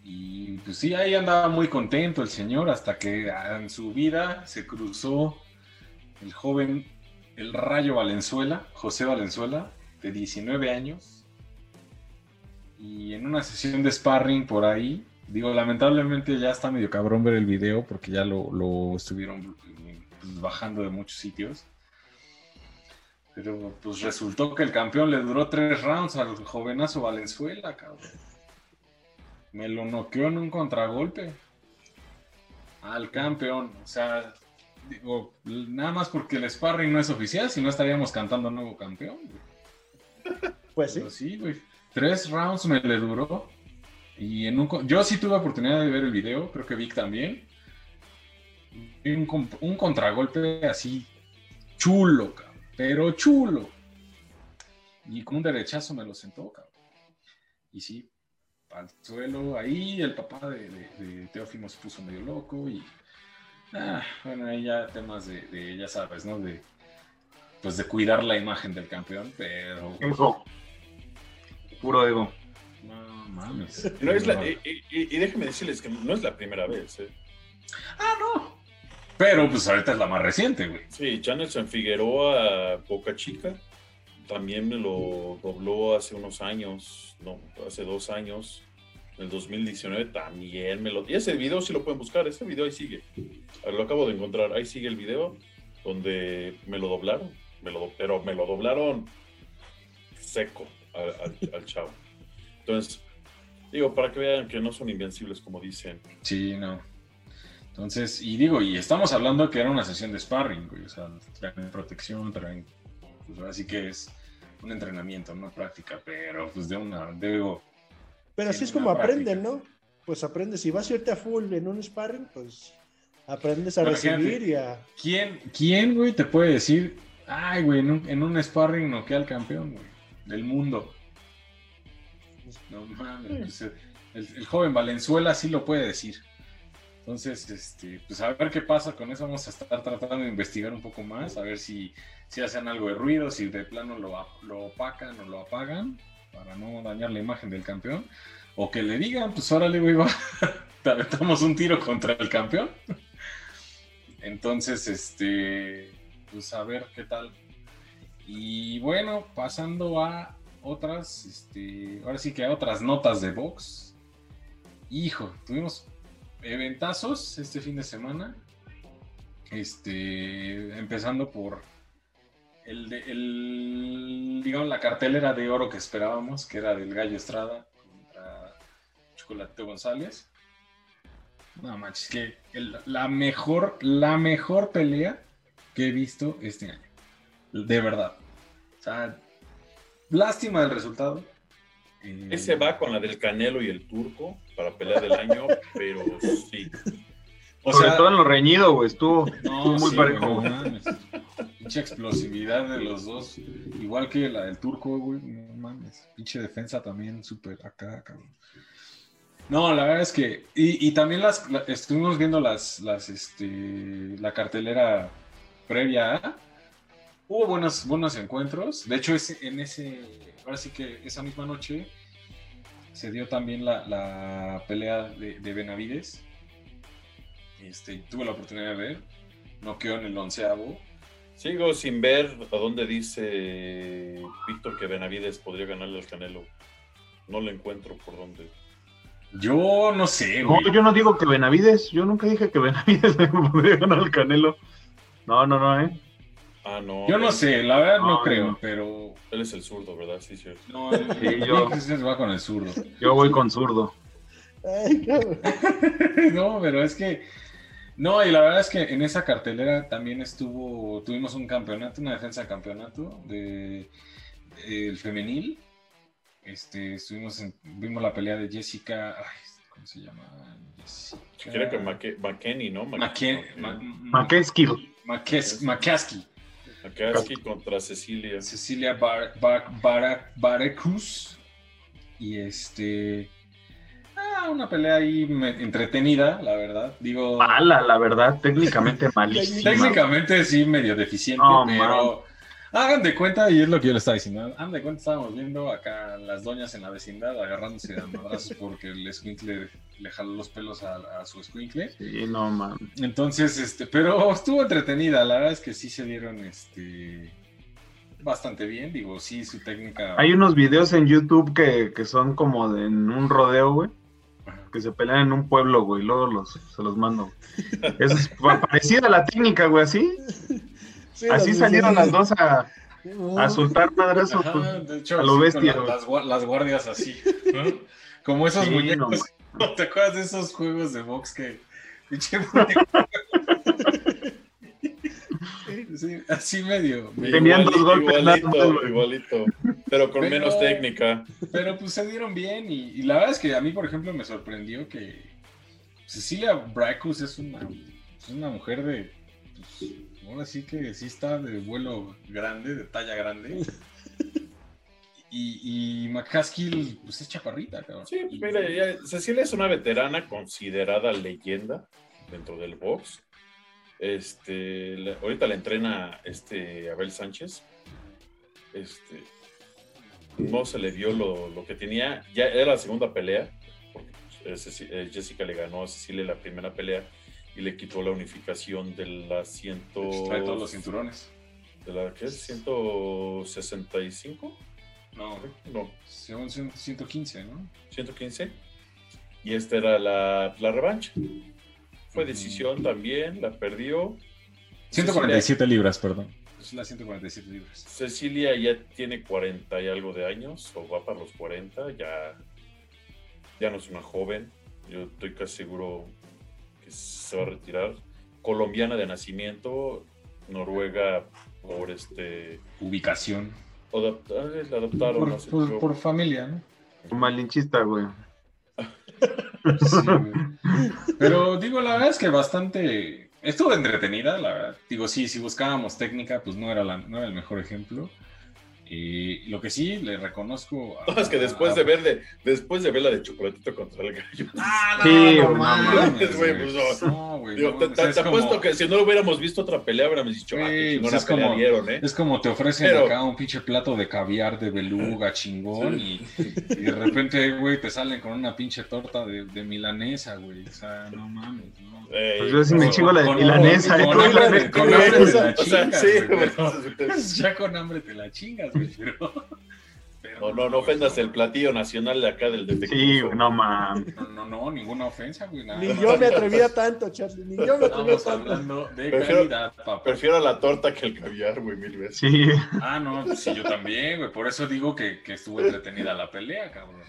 Y pues sí, ahí andaba muy contento el señor hasta que en su vida se cruzó el joven, el Rayo Valenzuela, José Valenzuela, de 19 años. Y en una sesión de sparring por ahí, digo, lamentablemente ya está medio cabrón ver el video porque ya lo, lo estuvieron pues, bajando de muchos sitios. Pero pues resultó que el campeón le duró tres rounds al jovenazo Valenzuela, cabrón. Me lo noqueó en un contragolpe. Al campeón. O sea, digo, nada más porque el sparring no es oficial, si no estaríamos cantando nuevo campeón. güey. Pues sí. Pero sí, güey. Tres rounds me le duró. Y en un, yo sí tuve oportunidad de ver el video, creo que Vic también. Un, con- un contragolpe así chulo, cabrón, pero chulo. Y con un derechazo me lo sentó, cabrón. Y sí, al suelo, ahí el papá de, de, se puso medio loco y... Ah, bueno, ahí ya temas de, de, ya sabes, ¿no? De, pues de cuidar la imagen del campeón, pero... Puro ego. No mames. *laughs* No es la, y, y, y, déjenme decirles que no es la primera vez. ¿eh? Ah, no. Pero pues ahorita es la más reciente, güey. Sí, Janelson Figueroa, Boca Chica, también me lo dobló hace unos años, no, hace dos años, en el 2019 también me lo... Y ese video sí lo pueden buscar, ese video ahí sigue. Lo acabo de encontrar, ahí sigue el video donde me lo doblaron, me lo, pero me lo doblaron seco al, al, al chavo. Entonces, digo, para que vean que no son invencibles como dicen. Sí, no. Entonces, y digo, y estamos hablando que era una sesión de sparring, güey, o sea, traen protección, traen, pues así que es un entrenamiento, una práctica, pero pues de una, digo... Pero así es como aprenden, ¿no? Pues aprendes, si vas a irte a full en un sparring, pues aprendes a Pero recibir y a... ¿Quién, quién, güey, te puede decir, ay, güey, en un, en un sparring noquea al campeón, güey, del mundo? No mames, pues, el, el joven Valenzuela sí lo puede decir. Entonces, este, pues a ver qué pasa con eso. Vamos a estar tratando de investigar un poco más, a ver si, si hacen algo de ruido, si de plano lo, lo opacan o lo apagan para no dañar la imagen del campeón. O que le digan, pues órale, güey, va, *laughs* te aventamos un tiro contra el campeón. Entonces, este, pues a ver qué tal. Y bueno, pasando a otras, este, ahora sí que a otras notas de box. Hijo, tuvimos eventazos este fin de semana. Este, empezando por el, de, digamos, la cartelera de oro que esperábamos, que era del Gallo Estrada contra Chocolate González. No manches, que la mejor, la mejor pelea que he visto este año. De verdad. O sea, lástima del resultado. Eh, Ese va con la del Canelo y el Turco para pelea del año, *laughs* pero sí. O Sobre sea, todo en lo reñido, güey, estuvo, no, estuvo muy sí, parejo. Pinche explosividad de los dos. Igual que la del turco, güey. No mames. Pinche defensa también súper acá, cabrón. No, la verdad es que. Y, y también las, la, estuvimos viendo las, las, este, la cartelera previa a. Hubo buenos, buenos encuentros. De hecho, ese, en ese. Ahora sí que esa misma noche se dio también la, la pelea de, de Benavides. Este, tuve la oportunidad de ver. Noqueó en el onceavo. Sigo sin ver a dónde dice Víctor que Benavides podría ganarle al Canelo. No lo encuentro por dónde. Yo no sé, güey. No, yo no digo que Benavides. Yo nunca dije que Benavides *laughs* podría ganar al Canelo. No, no, no, ¿eh? Ah, no. Yo no sé, la verdad no, no creo, no. pero. Él es el zurdo, ¿verdad? Sí, cierto. No, *laughs* el, sí, yo. va con el zurdo. Yo voy con zurdo. Ay, *laughs* no, pero es que. No, y la verdad es que en esa cartelera también estuvo, tuvimos un campeonato, una defensa de campeonato de, de el femenil. Este, estuvimos en, vimos la pelea de Jessica, ay, ¿cómo se llama? Jessica. Creo que McKenny, ¿no? McKesky. McKesky. McKesky contra Cecilia. Cecilia Bar, Bar, Bar, Barecruz. Y este. Ah, una pelea ahí entretenida, la verdad. Digo. Mala, la verdad, técnicamente *laughs* malísima. técnicamente sí, medio deficiente, oh, pero. Man. Hagan de cuenta, y es lo que yo le estaba diciendo. Hagan de cuenta, estábamos viendo acá las doñas en la vecindad agarrándose a madrazos *laughs* porque el escuincle le jaló los pelos a, a su escuincle. Sí, no, man. Entonces, este, pero estuvo entretenida. La verdad es que sí se dieron, este bastante bien, digo, sí, su técnica. Hay unos videos en YouTube que, que son como de, en un rodeo, güey que se pelean en un pueblo, güey, luego los, se los mando. Eso es parecida a la técnica, güey, así. Sí, así salieron las dos a, a soltar madrazos pues, de hecho, a lo sí, bestia. Las, las, guardias así, *laughs* ¿no? Como esos sí, muñecos. No, ¿Te acuerdas de esos juegos de box que *laughs* Sí, así medio. Tenían igualito, dos golpes. Igualito, igualito. Pero con pero, menos técnica. Pero pues se dieron bien. Y, y, la verdad es que a mí, por ejemplo, me sorprendió que Cecilia Bracus es una, es una mujer de pues, ahora sí que sí está de vuelo grande, de talla grande. *laughs* Y, y McCaskill, pues es chaparrita, cabrón. Sí, pues mira, ya- Cecilia es una veterana considerada leyenda dentro del box. Este, la- ahorita la entrena este Abel Sánchez. Este, no se le vio lo, lo que tenía. Ya era la segunda pelea. porque, pues, eh, Jessica le ganó a Cecilia la primera pelea y le quitó la unificación de la ciento. Trae todos los cinturones. ¿De la qué es? 165? No, No, según cien- 115, ¿no? 115. Y esta era la, la revancha. Fue decisión también, la perdió. 147 libras, perdón. Es la 147 libras. Cecilia ya tiene 40 y algo de años, o va para los 40, ya, ya no es una joven. Yo estoy casi seguro se va a retirar. Colombiana de nacimiento, Noruega por este. Ubicación. la adaptaron. Por, hace por- poco. por familia, ¿no? Malinchista, güey. *laughs* Sí, güey. Pero digo, la verdad es que bastante. Estuvo entretenida, la verdad. Digo, sí, si buscábamos técnica, pues no era, la, no era el mejor ejemplo. Y lo que sí le reconozco. a- No, es que después de ver de, después de ver la de chocolatito contra el gallo. *laughs* Ah, no, Sí, no, güey, no mames, güey, güey. pues no. No, güey. Digo, no, te como- apuesto que si no hubiéramos visto otra pelea, hubiéramos dicho, ah, qué pues es como- dieron, ¿eh? Es como te ofrecen Pero- acá un pinche plato de caviar de beluga *laughs* chingón y, y de repente, güey, te salen con una pinche torta de, de milanesa, güey. O sea, no mames, ¿no? Pues yo sí me con- chingo la de Con- milanesa. con- con hambre de- con hambre te la O sea, chingas, sí, güey, güey. pero- *laughs* Ya con hambre te la chingas, güey, pero... *laughs* pero No, no, no ofendas el platillo nacional de acá del detective. Sí, güey, no mames. No, no, no, ninguna ofensa, güey. Nada Ni yo me atrevía tanto, Charlie. Ni yo me atrevía Estamos tanto. hablando de Prefiero- calidad, papá. Prefiero la torta que el caviar, güey, mil veces. Sí. Ah, no, pues sí, yo también, güey. Por eso digo que, que estuvo entretenida la pelea, cabrón.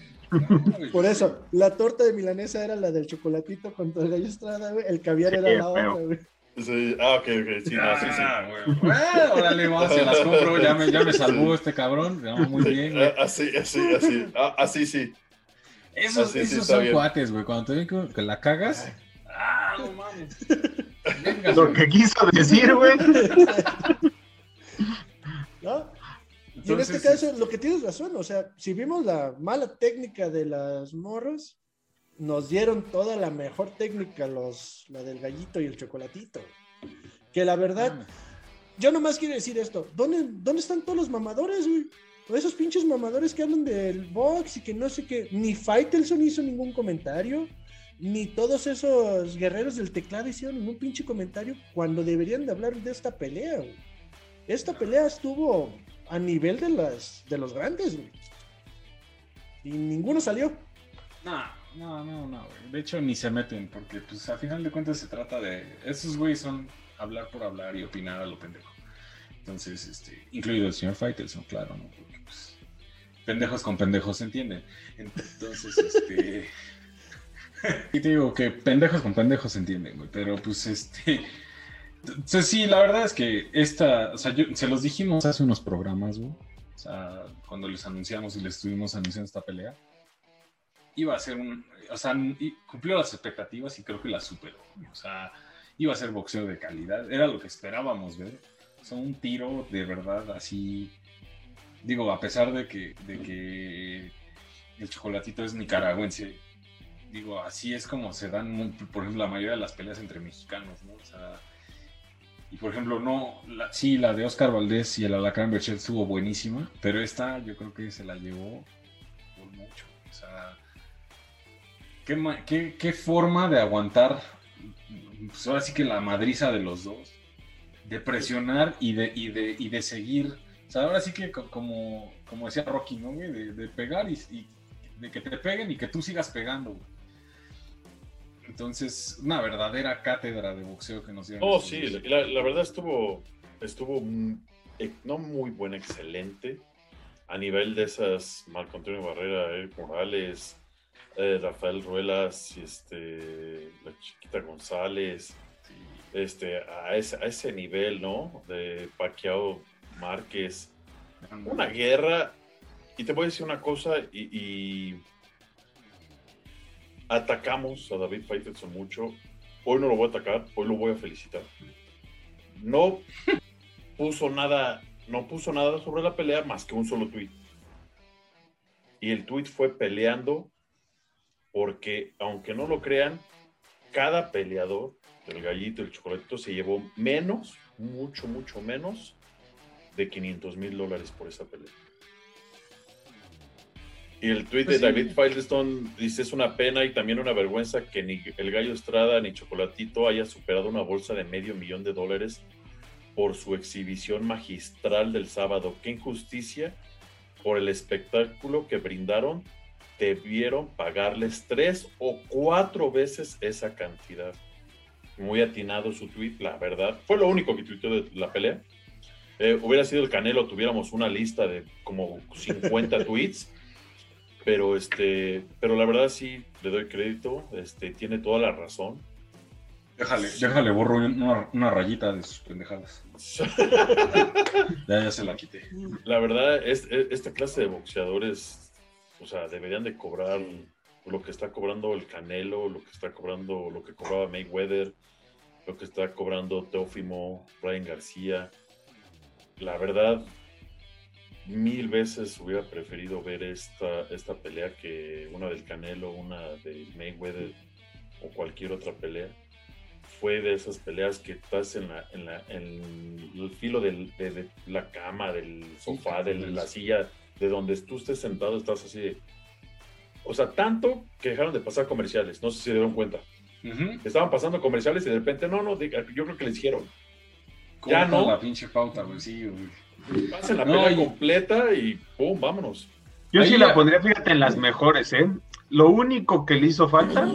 Por eso, la torta de milanesa era la del chocolatito contra el gallo estrada, güey. El caviar Sí, era la otra, güey. Sí, ah, ok, ok, sí, no, sí, sí. Ah, güey. *laughs* Bueno, órale, vamos, se las compro. Ya me, ya me salvó este cabrón. No, muy bien, güey. Ah, Así, así, así. Ah, así sí. Esos, Ah, sí, sí, esos está son bien. cuates, güey. Cuando te ven que, la cagas. Ah, no mames. Venga, Lo güey. que quiso decir, güey. ¿No? Y en Entonces, este caso, lo que tienes razón, o sea, si vimos la mala técnica de las morras, nos dieron toda la mejor técnica, los, la del gallito y el chocolatito. Que la verdad, yo nomás quiero decir esto, ¿dónde, dónde están todos los mamadores, güey? Esos pinches mamadores que hablan del box y que no sé qué, ni Faitelson hizo ningún comentario, ni todos esos guerreros del teclado hicieron ningún pinche comentario cuando deberían de hablar de esta pelea, güey. Esta pelea estuvo a nivel de las de los grandes, güey. Y ninguno salió. No, no, no, no. De hecho, ni se meten, porque, pues, a final de cuentas se trata de. Esos güeyes son hablar por hablar y opinar a lo pendejo. Entonces, este, incluido el señor Faitelson, claro, ¿no? Porque, pues, pendejos con pendejos se entienden. Entonces, este. *laughs* y te digo que pendejos con pendejos se entienden, güey. Pero, pues, este. Entonces, sí, la verdad es que esta. O sea, yo, se los dijimos hace unos programas, güey. O sea, cuando les anunciamos y les estuvimos anunciando esta pelea iba a ser un, o sea, cumplió las expectativas y creo que las superó. O sea, iba a ser boxeo de calidad, era lo que esperábamos ver. O sea, un tiro de verdad así, digo, a pesar de que, de que el chocolatito es nicaragüense, digo, así es como se dan, por ejemplo, la mayoría de las peleas entre mexicanos, ¿no? O sea, y por ejemplo, no, la- sí, la de Oscar Valdés y el Alacrán Berchet estuvo buenísima, pero esta yo creo que se la llevó por mucho. O sea, ¿qué, ma- qué- qué forma de aguantar, pues ahora sí que la madriza de los dos, de presionar y de, y de, y de seguir. O sea, ahora sí que co- como, como decía Rocky, ¿no, güey? De, de pegar y, y de que te peguen y que tú sigas pegando, güey. Entonces, una verdadera cátedra de boxeo que nos dieron. Oh, sí, la, la verdad estuvo, estuvo eh, no muy buena, excelente. A nivel de esas, Marco Antonio Barrera, Eric Morales, eh, Rafael Ruelas, y este, la chiquita González, este, a, ese, a ese nivel, ¿no? De Pacquiao Márquez. Una guerra, y te voy a decir una cosa, y, y atacamos a David Faitelson mucho. Hoy no lo voy a atacar, hoy lo voy a felicitar. no puso nada, no puso nada sobre la pelea más que un solo tweet. Y el tweet fue peleando porque, aunque no lo crean, cada peleador, el gallito, el chocolatito, se llevó menos, mucho, mucho menos de 500 mil dólares por esa pelea. Y el tweet Pues de sí. David Firestone dice, es una pena y también una vergüenza que ni el Gallo Estrada ni Chocolatito haya superado una bolsa de medio millón de dólares por su exhibición magistral del sábado. Qué injusticia por el espectáculo que brindaron. Debieron pagarles tres o cuatro veces esa cantidad. Muy atinado su tweet, la verdad. Fue lo único que tuiteó de la pelea. Eh, hubiera sido el Canelo, tuviéramos una lista de como 50 *laughs* tweets. Pero este, pero la verdad sí le doy crédito, este, tiene toda la razón. Déjale, déjale, borro una, una rayita de sus pendejadas. *laughs* Ya, ya se la quité. La verdad, es, es- esta clase de boxeadores, o sea, deberían de cobrar lo que está cobrando el Canelo, lo que está cobrando, lo que cobraba Mayweather, lo que está cobrando Teófimo, Ryan García. La verdad, mil veces hubiera preferido ver esta, esta pelea que una del Canelo, una de Mayweather o cualquier otra pelea. Fue de esas peleas que estás en, la, en, la, en el filo del- de, de la cama, del sofá, de la silla, de donde tú estés sentado, estás así de... O sea, tanto que dejaron de pasar comerciales, no sé si se dieron cuenta. Ujú. Estaban pasando comerciales y de repente, no, no, diga, yo creo que les dijeron, Ya no. la pinche pauta, güey, sí, güey. pasen la No, pelea y- completa y ¡pum! Vámonos. Yo Ahí sí la- la pondría, fíjate, en las mejores, ¿eh? Lo único que le hizo falta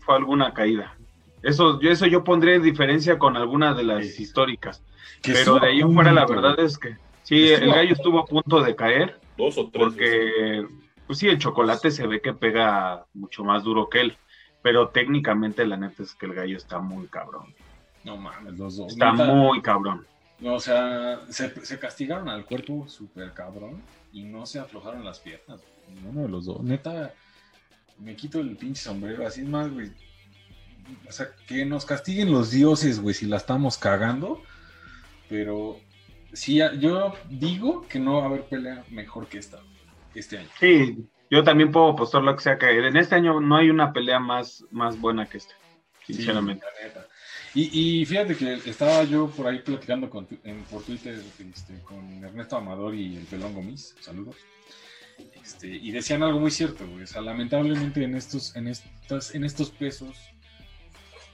fue alguna caída. Eso yo, eso yo pondré en diferencia con alguna de las Sí. históricas. Pero de ahí fuera, la verdad es que sí, Estuvo el a- gallo estuvo a punto de caer Dos o tres. veces. porque, pues sí, el chocolate se ve que pega mucho más duro que él. Pero técnicamente, la neta es que el gallo está muy cabrón. No mames, los dos. Está Neta, muy cabrón. no, o sea, se, se castigaron al cuerpo súper cabrón y no se aflojaron las piernas. Ninguno de los dos. Neta, me quito el pinche sombrero. Así es más, güey. O sea, que nos castiguen los dioses, güey, si la estamos cagando. Pero sí, yo digo que no va a haber pelea mejor que esta este año. Sí, yo también puedo apostar lo que sea caer. En este año no hay una pelea más, más buena que esta, sinceramente. Sí. Y, y fíjate que estaba yo por ahí platicando con, en- por Twitter este, con Ernesto Amador y el Pelón Gomis, saludos. Este, y decían algo muy cierto, güey. O sea, lamentablemente en estos, en estas, en estos pesos,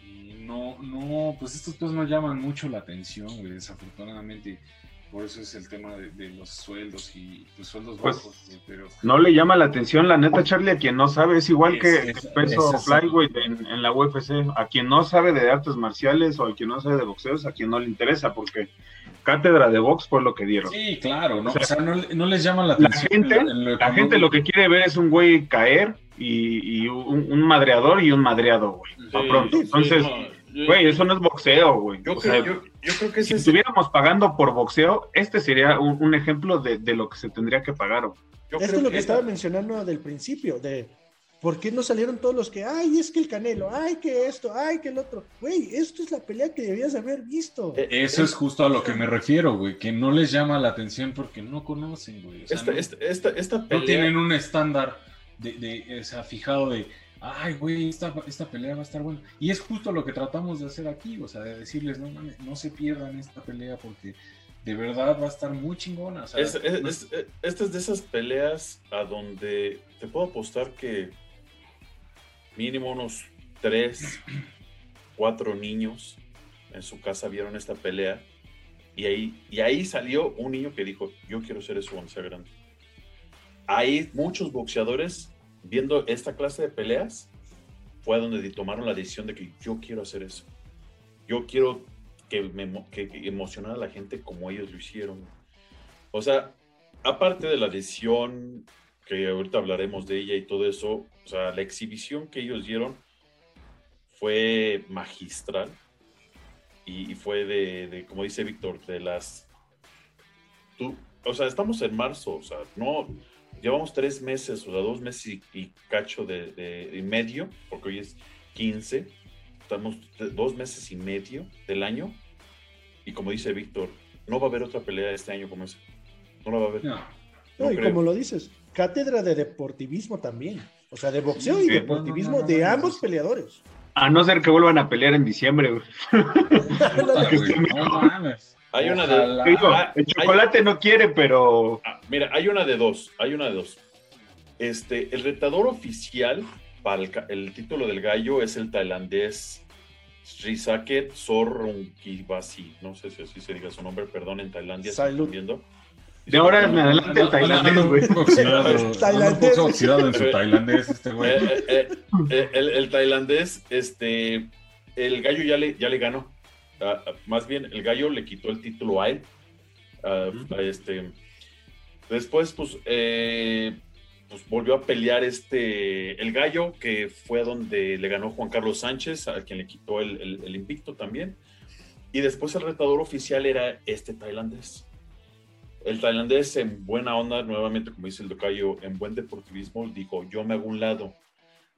y no, no, pues estos pesos no llaman mucho la atención, güey, desafortunadamente. Por eso es el tema de, de los sueldos y pues sueldos Pues, bajos, pero No le llama la atención, la neta, Charlie, a quien no sabe, es igual que Es- el es- peso es flyweight en, en la UFC. A quien no sabe de artes marciales o a quien no sabe de boxeos, a quien no le interesa, porque cátedra de box fue lo que dieron. sí, claro, ¿no? O sea, O sea, no, no les llama la la atención. gente- en en La gente lo que quiere ver es un güey caer y, y un, un madreador y un madreado, güey. Sí, pronto. sí, Entonces, no, güey, eso no es boxeo, güey. Yo, O creo, sea, yo, yo creo que si es estuviéramos pagando por boxeo, este sería un, un ejemplo de, de lo que se tendría que pagar. güey. yo Esto creo es lo que esta- estaba mencionando del principio, de por qué no salieron todos los que, ay, es que el Canelo, ay, que esto, ay, que el otro. Güey, esto es la pelea que debías haber visto. Eh, Eso es justo a lo que me refiero, güey, que no les llama la atención porque no conocen, güey. O sea, Esta, no, esta, esta, esta no pelea. tienen un estándar de, de, o sea, fijado de, ay, güey, esta, esta pelea va a estar buena. Y es justo lo que tratamos de hacer aquí, o sea, de decirles, no, mames, no se pierdan esta pelea porque de verdad va a estar muy chingona. O sea, Es, es- no- es- es- esta es de esas peleas a donde te puedo apostar que mínimo unos tres, *clears throat* cuatro niños en su casa vieron esta pelea y ahí, y ahí salió un niño que dijo, yo quiero ser eso cuando sea grande. Hay muchos boxeadores viendo esta clase de peleas, fue donde tomaron la decisión de que yo quiero hacer eso. Yo quiero que, me, que, emocionar a la gente como ellos lo hicieron. O sea, aparte de la decisión, que ahorita hablaremos de ella y todo eso, o sea, la exhibición que ellos dieron fue magistral y, y fue de, de, como dice Víctor, de las... Tú, o sea, estamos en marzo, o sea, no, llevamos tres meses, o sea, dos meses y, y cacho de, de- y medio, porque hoy es 15, estamos dos meses y medio del año y como dice Víctor, no va a haber otra pelea este año como esa. No la va a haber. No. No, No y creo. como lo dices, cátedra de deportivismo también. O sea, de boxeo y Sí. deportivismo No, no, no, de no, no, ambos no. peleadores. A no ser que vuelvan a pelear en diciembre, güey, *laughs* no mames. Hay una de- digo, Ah, el chocolate no quiere, pero Ah, mira, hay una de dos, hay una de dos. Este, el retador oficial para el, título del gallo es el tailandés Srisaket Sorrunkivasi. No sé si así se diga su nombre, perdón, en Tailandia. Salud. de ahora en adelante el tailandés, güey. Un poco oxidado, Tailandés. un poco oxidado en su tailandés este Eh, güey. eh, eh, eh, el, el tailandés, este, el gallo ya le, ya le ganó. Más bien, el gallo le quitó el título a él. A este, después, pues, eh, pues, volvió a pelear este, el gallo, que fue donde le ganó Juan Carlos Sánchez, a quien le quitó el, el- el invicto también. Y después el retador oficial era este tailandés. El tailandés en buena onda, nuevamente, como dice el docayo, en buen deportivismo, dijo, yo me hago un lado,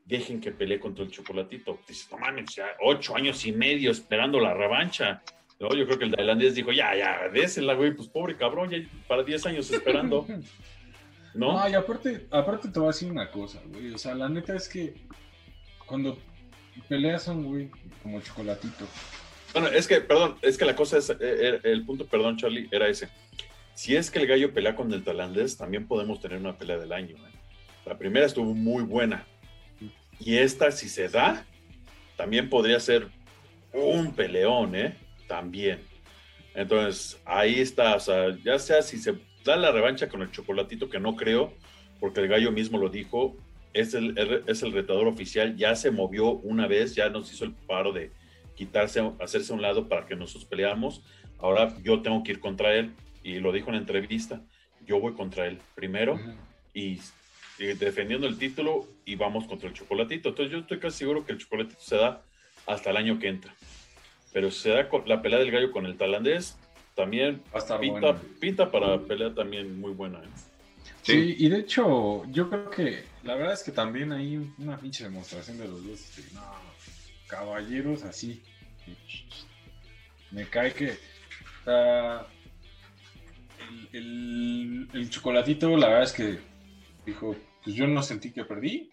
dejen que pelee contra el chocolatito. Dice, no mames, ya ocho años y medio esperando la revancha. No, yo creo que el tailandés dijo, ya, ya, désela, güey, pues pobre cabrón, ya para 10 años esperando, *laughs* ¿no? No, y aparte, aparte te voy a decir una cosa, güey. O sea, la neta es que cuando peleas a un güey como chocolatito, Bueno, es que, perdón, es que la cosa es, eh, eh, el punto, perdón, Charlie, era ese. Si es que el gallo pelea con el tailandés, también podemos tener una pelea del año. ¿eh? La primera estuvo muy buena. Y esta, si se da, también podría ser un peleón, ¿eh? También. Entonces, ahí está. O sea, ya sea si se da la revancha con el chocolatito, que no creo, porque el gallo mismo lo dijo, es el, es el retador oficial, ya se movió una vez, ya nos hizo el paro de quitarse, hacerse a un lado para que nosotros peleamos. Ahora yo tengo que ir contra él, y lo dijo en la entrevista, yo voy contra él primero y, y defendiendo el título y vamos contra el chocolatito. Entonces yo estoy casi seguro que el chocolatito se da hasta el año que entra. Pero si se da con la pelea del gallo con el tailandés, también pinta, bueno. pinta para pelea también muy buena. ¿eh? Sí, y de hecho, yo creo que la verdad es que también hay una pinche demostración de los dos. este, no, caballeros así. Me cae que. el- el chocolatito, la verdad es que dijo: Pues yo no sentí que perdí.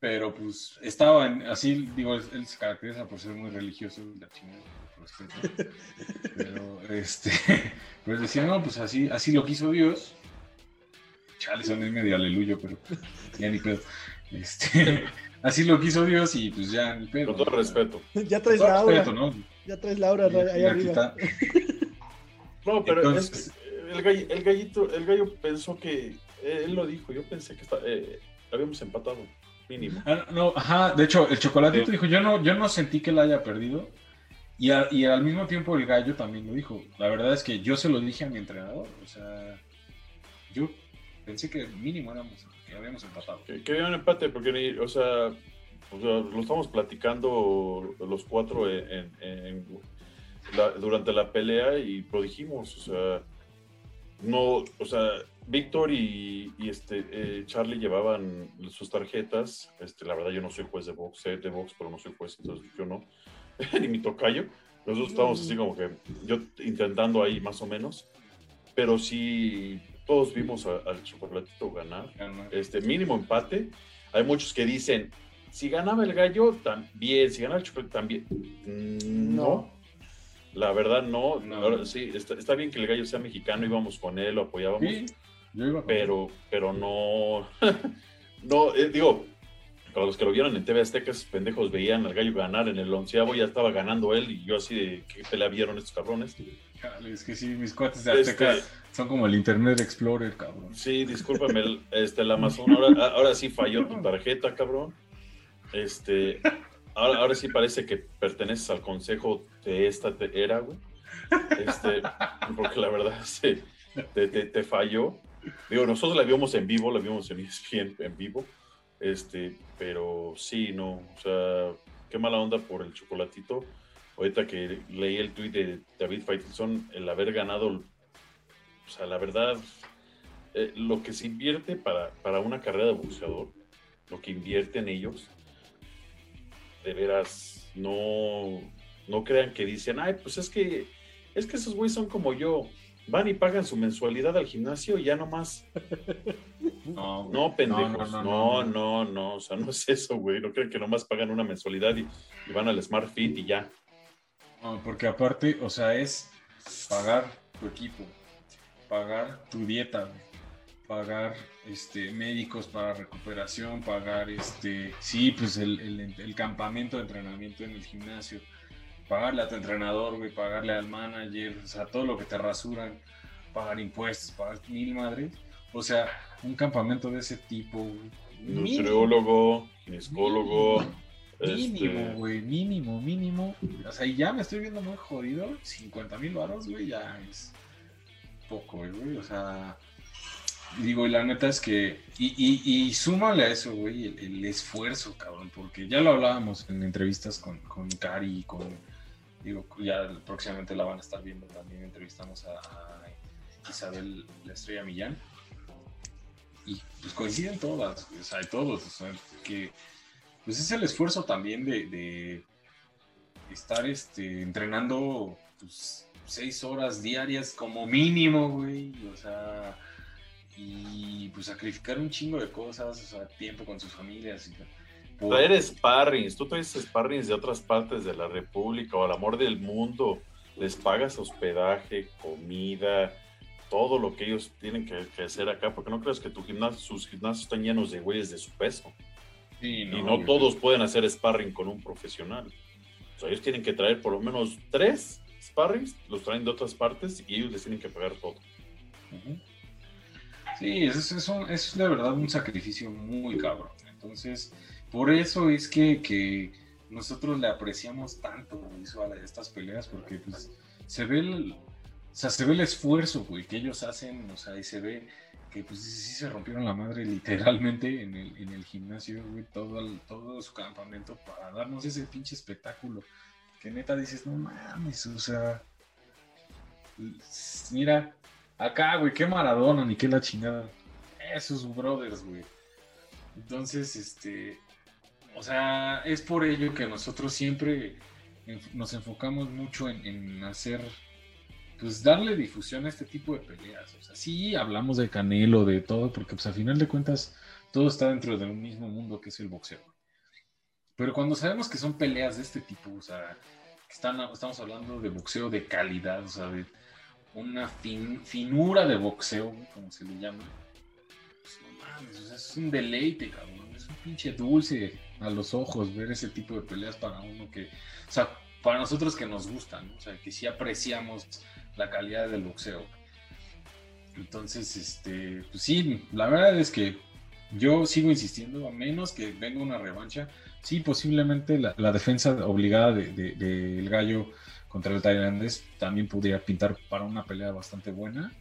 Pero pues estaba en, así, digo, él se caracteriza por ser muy religioso la chingada, respeto. *laughs* Pero este, *laughs* pues decía, no, pues así, así lo quiso Dios. Chale, son medio aleluyo, pero *laughs* ya ni pedo. Este, así lo quiso Dios y pues ya ni pedo. Con todo ¿no? respeto. ya traes la aura. respeto, ¿no? Ya traes la aura ahí arriba. No, pero Entonces- es el, el gallito, el gallo pensó que, él lo dijo, yo pensé que está, eh, habíamos empatado, mínimo. Ah, no, ajá, de hecho, el chocolatito Sí. dijo, yo no, yo no sentí que la haya perdido. Y, a- y al mismo tiempo el gallo también lo dijo. La verdad es que yo se lo dije a mi entrenador. O sea, yo pensé que mínimo éramos, que habíamos empatado. Que, que había un empate, porque, o sea, o sea, lo estamos platicando los cuatro en, en- en la- durante la pelea y lo dijimos, o sea, no, o sea, Víctor y, y este eh, Charlie llevaban sus tarjetas, este, la verdad yo no soy juez de box, sé de box, pero no soy juez, entonces yo no, *laughs* ni mi tocayo, nosotros estábamos así como que yo intentando ahí más o menos, pero sí, todos vimos a- al chocolatito ganar, este mínimo empate. Hay muchos que dicen, si ganaba el gallo, también, si ganaba el chocolate, también. Mm, No. La verdad, no. No. Ahora sí, está, está bien que el gallo sea mexicano, íbamos con él, lo apoyábamos, Sí, pero, pero no. *laughs* no, eh, digo, para los que lo vieron en TV Azteca, esos pendejos veían al gallo ganar en el onceavo, ya estaba ganando él, y yo así de, ¿qué pelea vieron estos cabrones? Es que sí, mis cuates de Azteca Este, son como el Internet Explorer, cabrón. Sí, discúlpame, el, este, el Amazon, ahora, ahora sí falló tu tarjeta, cabrón. Este, ahora, ahora sí parece que perteneces al consejo de esta era, güey. Este, porque la verdad *laughs* sí, te, te- te falló. Digo, nosotros la vimos en vivo, la vimos en ESPN en vivo. Este, pero sí, no, o sea, qué mala onda por el chocolatito. Ahorita que leí el tuit de David Faitelson, el haber ganado, o sea, la verdad, eh, lo que se invierte para, para una carrera de boxeador, lo que invierten ellos, de veras, no, no crean que dicen, ay, pues es que Es que esos güeyes son como yo. Van y pagan su mensualidad al gimnasio y ya nomás. *laughs* No. No, pendejos. no, No, no. O sea, no es eso, güey. No creen que nomás pagan una mensualidad y, y van al Smart Fit y ya. No, porque aparte, o sea, es pagar tu equipo, pagar tu dieta, pagar este, médicos para recuperación, pagar este, sí, pues el, el- el campamento de entrenamiento en el gimnasio, pagarle a tu entrenador, güey, pagarle al manager, o sea, todo lo que te rasuran, pagar impuestos, pagar mil madres. O sea, un campamento de ese tipo, güey, mínimo, Nutriólogo, ginecólogo. Mínimo, este, güey, mínimo, mínimo. O sea, y ya me estoy viendo muy jodido. 50 mil baros, güey, ya es poco, güey. O sea, digo, y la neta es que. Y, y, y súmale a eso, güey, el, el esfuerzo, cabrón, porque ya lo hablábamos en entrevistas con, con Cari y con. Digo, ya próximamente la van a estar viendo también. Entrevistamos a, Isabel La Estrella Millán. Y pues coinciden todas, o sea, todos, o sea, que pues es el esfuerzo también de, de estar este, entrenando pues, seis horas diarias como mínimo, güey. O sea, y pues sacrificar un chingo de cosas, o sea, tiempo con sus familias. Y, Traer sparrings, tú traes sparrings de otras partes de la República o al amor del mundo, les pagas hospedaje, comida, todo lo que ellos tienen que, que hacer acá, porque no creas que tu gimnasio, sus gimnasios están llenos de güeyes de su peso. Sí, y no todos pueden hacer sparring con un profesional. O sea, ellos tienen que traer por lo menos tres sparrings, los traen de otras partes y ellos les tienen que pagar todo. Sí, es, es, un- es de verdad un sacrificio muy cabrón. Entonces, por eso es que, que nosotros le apreciamos tanto eso a estas peleas, porque pues se ve el, o sea, se ve el esfuerzo, güey, que ellos hacen, o sea, y se ve que pues sí, se rompieron la madre literalmente en el, en el gimnasio, güey, todo, todo su campamento para darnos ese pinche espectáculo. Que neta dices, no mames, o sea, mira, acá, güey, qué Maradona, ni qué la chingada. Esos brothers, güey. Entonces, este, o sea, es por ello que nosotros siempre nos enfocamos mucho en, hacer, pues darle difusión a este tipo de peleas. O sea, sí hablamos de Canelo, de todo, porque pues al final de cuentas todo está dentro de un mismo mundo que es el boxeo. Pero cuando sabemos que son peleas de este tipo, o sea, están, estamos hablando de boxeo de calidad, o sea, de una fin- finura de boxeo, como se le llama. Pues no mames, o sea, es un deleite, cabrón. Es un pinche dulce a los ojos ver ese tipo de peleas para uno que, o sea, para nosotros que nos gustan, ¿no? o sea, que sí apreciamos la calidad del boxeo. Entonces, este, pues sí, la verdad es que yo sigo insistiendo, a menos que venga una revancha, sí, posiblemente la, defensa obligada del de, de- gallo contra el tailandés también podría pintar para una pelea bastante buena,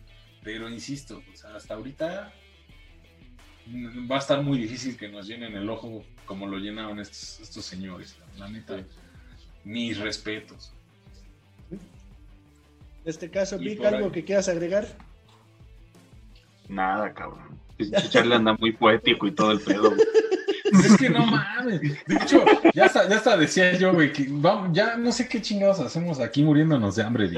pero insisto, o sea, hasta ahorita va a estar muy difícil que nos llenen el ojo como lo llenaron estos, estos señores, la neta, mis respetos. En este caso, Vic, algo ahí. que quieras agregar. Nada, cabrón. Charlie anda muy poético y todo el pedo. güey. *laughs* Es que no mames. De hecho, ya hasta, ya hasta decía yo, güey, que vamos, ya no sé qué chingados hacemos aquí muriéndonos de hambre. güey.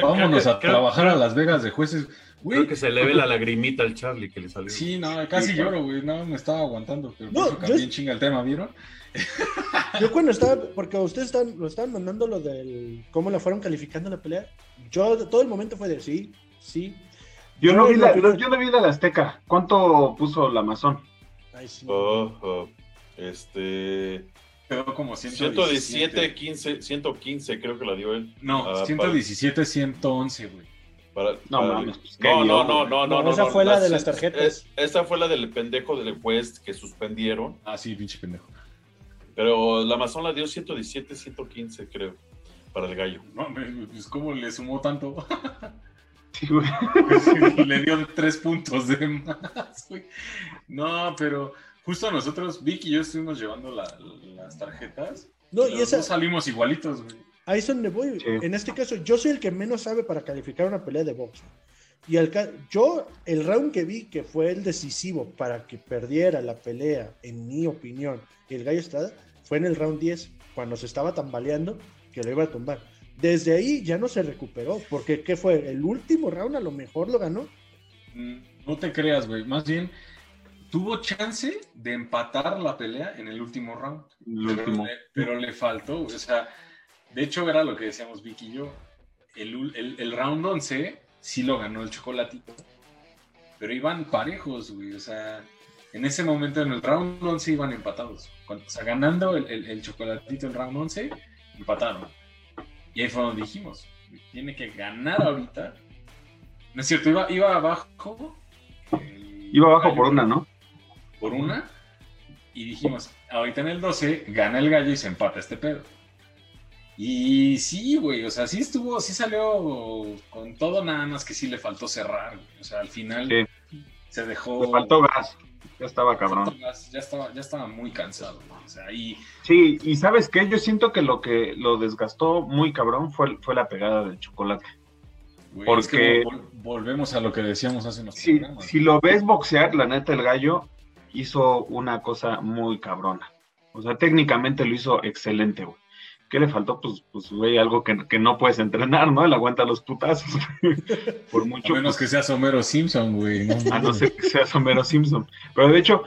Vámonos creo a trabajar creo- a Las Vegas de jueces. Güey, Creo que se le ve la lagrimita al Charlie que le salió. Sí, no, casi lloro, güey. No, me estaba aguantando, pero No, yo es- chinga el tema, ¿vieron? *laughs* Yo cuando estaba, porque ustedes están, lo estaban mandando lo del cómo la fueron calificando la pelea, yo todo el momento fue de sí, sí. Yo no vi la, lo- yo no vi la de Azteca. ¿Cuánto puso la Amazon? Ay, sí. Oh, oh, este. Quedó como 117. 117, 15, 115 creo que la dio él. No, Ah, 117, 111, güey. Para, No para- mames, pues, ¿qué no, no, no, no, no, No, no, esa no, fue la de las tarjetas. es- esa fue la del pendejo del juez que suspendieron. Ah, sí, pinche pendejo. Pero la Amazon la dio 117, 115, creo. Para el gallo. No, pues cómo le sumó tanto. *laughs* Sí, güey. le dio tres puntos de más, güey. No, pero justo nosotros, Vicky y yo estuvimos llevando la- las tarjetas. No, y y esa, salimos igualitos, güey. Ahí es donde voy. Sí. En este caso, yo soy el que menos sabe para calificar una pelea de box. Y yo, el round que vi que fue el decisivo para que perdiera la pelea, en mi opinión, el Gallo Estrada, fue en el round 10, cuando se estaba tambaleando que lo iba a tumbar. desde ahí ya no se recuperó, porque ¿qué fue? El último round a lo mejor lo ganó. Mm, No te creas, güey. Más bien, tuvo chance de empatar la pelea en el último round. El Pero le, pero le faltó, o sea, de hecho era lo que decíamos Vicky y yo. El, ul- el- el round 11 sí lo ganó el chocolatito, pero iban parejos, güey. O sea, en ese momento en el round 11 iban empatados. Cuando- o sea, ganando el, el- el chocolatito el round 11, empataron. Y ahí fue donde dijimos, tiene que ganar ahorita. No es cierto, iba, iba abajo. el- Iba abajo por una, ¿no? por una y dijimos, ahorita en el 12 gana el gallo y se empata este pedo. Y sí, güey, o sea, sí estuvo, sí salió con todo, nada más que sí le faltó cerrar, güey. O sea, al final Sí. se dejó... Le faltó gas. Ya estaba cabrón. Ya estaba, ya estaba muy cansado, güey. O sea, y Sí, y ¿sabes qué? Yo siento que lo que lo desgastó muy cabrón fue, fue la pegada del chocolate. güey, Porque- es que vol- volvemos a lo que decíamos hace unos programas. si lo ves boxear, la neta, el gallo hizo una cosa muy cabrona. O sea, técnicamente lo hizo excelente, güey. ¿Qué le faltó? Pues, pues güey, algo que, que no puedes entrenar, ¿no? Él aguanta los putazos. *laughs* Por a mucho. menos que sea Homero Simpson, güey. ¿no? A no ser que sea Homero Simpson. Pero de hecho,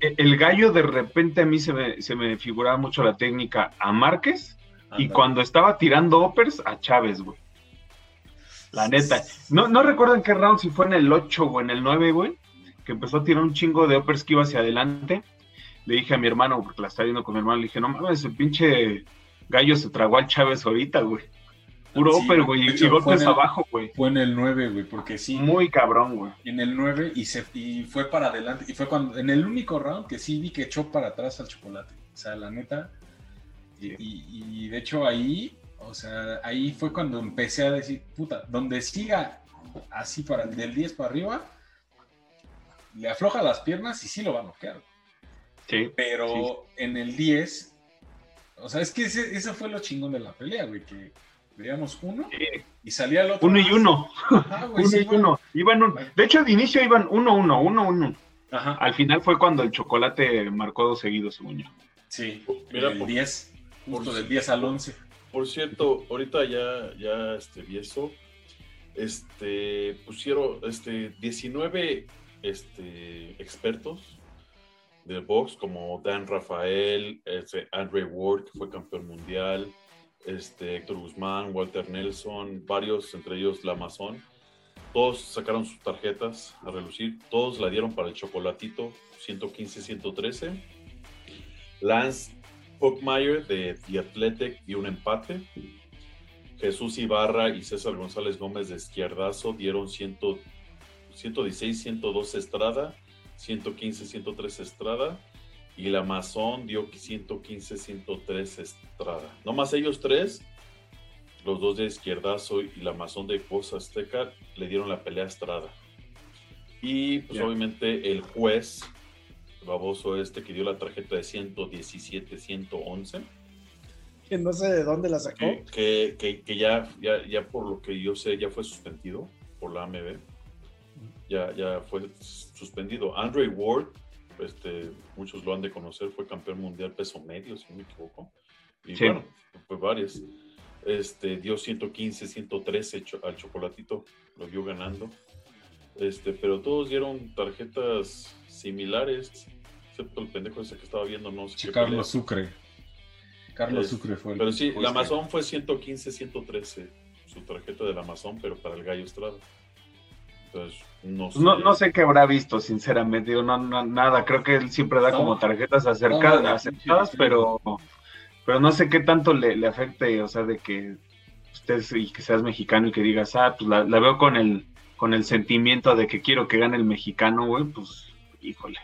el gallo de repente a mí se me, se me figuraba mucho la técnica a Márquez y cuando estaba tirando uppers a Chávez, güey. La neta. No, no recuerdo en qué round, si fue en el 8 o en el 9, güey, que empezó a tirar un chingo de uppers que iba hacia adelante. Le dije a mi hermano, porque la estaba viendo con mi hermano, le dije, no mames, el pinche gallo se tragó al Chávez ahorita, güey. Puro Sí, upper, güey, y- golpes el- abajo, güey. Fue en el 9, güey, porque sí. Muy cabrón, güey. en el 9 y, se, y fue para adelante. Y fue cuando, en el único round que sí vi que echó para atrás al chocolate. O sea, la neta. Y de hecho ahí, o sea, ahí fue cuando empecé a decir, puta, donde siga así para del 10 para arriba, le afloja las piernas y sí lo va a noquear. Sí. Pero en el 10, o sea, es que ese, ese fue lo chingón de la pelea, güey, que veíamos uno Sí. y salía el otro. Uno y uno. Ajá, güey, Uno sí, y güey. uno. Iban un- De hecho, de inicio iban uno, uno, uno, uno. Ajá. Al final fue cuando el chocolate marcó dos seguidos, según yo. Sí, Mira, del por- 10, justo por- del 10 al 11. Por cierto, ahorita ya, ya este, vi eso. Este, pusieron este, 19 este, expertos de box, como Dan Rafael, este, Andre Ward, que fue campeón mundial, este, Héctor Guzmán, Walter Nelson, varios, entre ellos la Amazon. Todos sacaron sus tarjetas a relucir, todos la dieron para el chocolatito 115-113. Lance Puckmeyer de The Athletic dio un empate. Jesús Ibarra y César González Gómez de Izquierdazo dieron 100 116, 102 Estrada, 115, 103 Estrada. Y la Amazon dio 115, 103 Estrada. No más ellos tres, los dos de Izquierdazo y la Amazon de Cosa Azteca, le dieron la pelea a Estrada. Y pues obviamente el juez, el baboso este que dio la tarjeta de 117, 111 Que no sé de dónde la sacó. que, que, que- que ya, ya, ya por lo que yo sé, ya fue suspendido por la AMB. Ya, ya fue suspendido. Andre Ward, este, muchos lo han de conocer, fue campeón mundial peso medio, si no me equivoco. Y Sí. bueno, pues varios. Este, dio 115, 113 cho- al chocolatito, lo dio ganando. Este, pero todos dieron tarjetas similares, excepto el pendejo ese que estaba viendo, no sé Sí, qué Carlos pelea. Sucre. Carlos Es- Sucre fue el Pero sí, la que- Amazon fue 115, 113, su tarjeta del Amazon, pero para el Gallo Estrada. Entonces, no sé. No, no sé qué habrá visto, sinceramente. Digo, no, no, nada, creo que él siempre da No. como tarjetas acercadas, sí, sí. pero, pero no sé qué tanto le, le afecte, o sea, de que usted y que seas mexicano y que digas, ah, pues la, la veo con el, con el sentimiento de que quiero que gane el mexicano, güey, pues, híjole.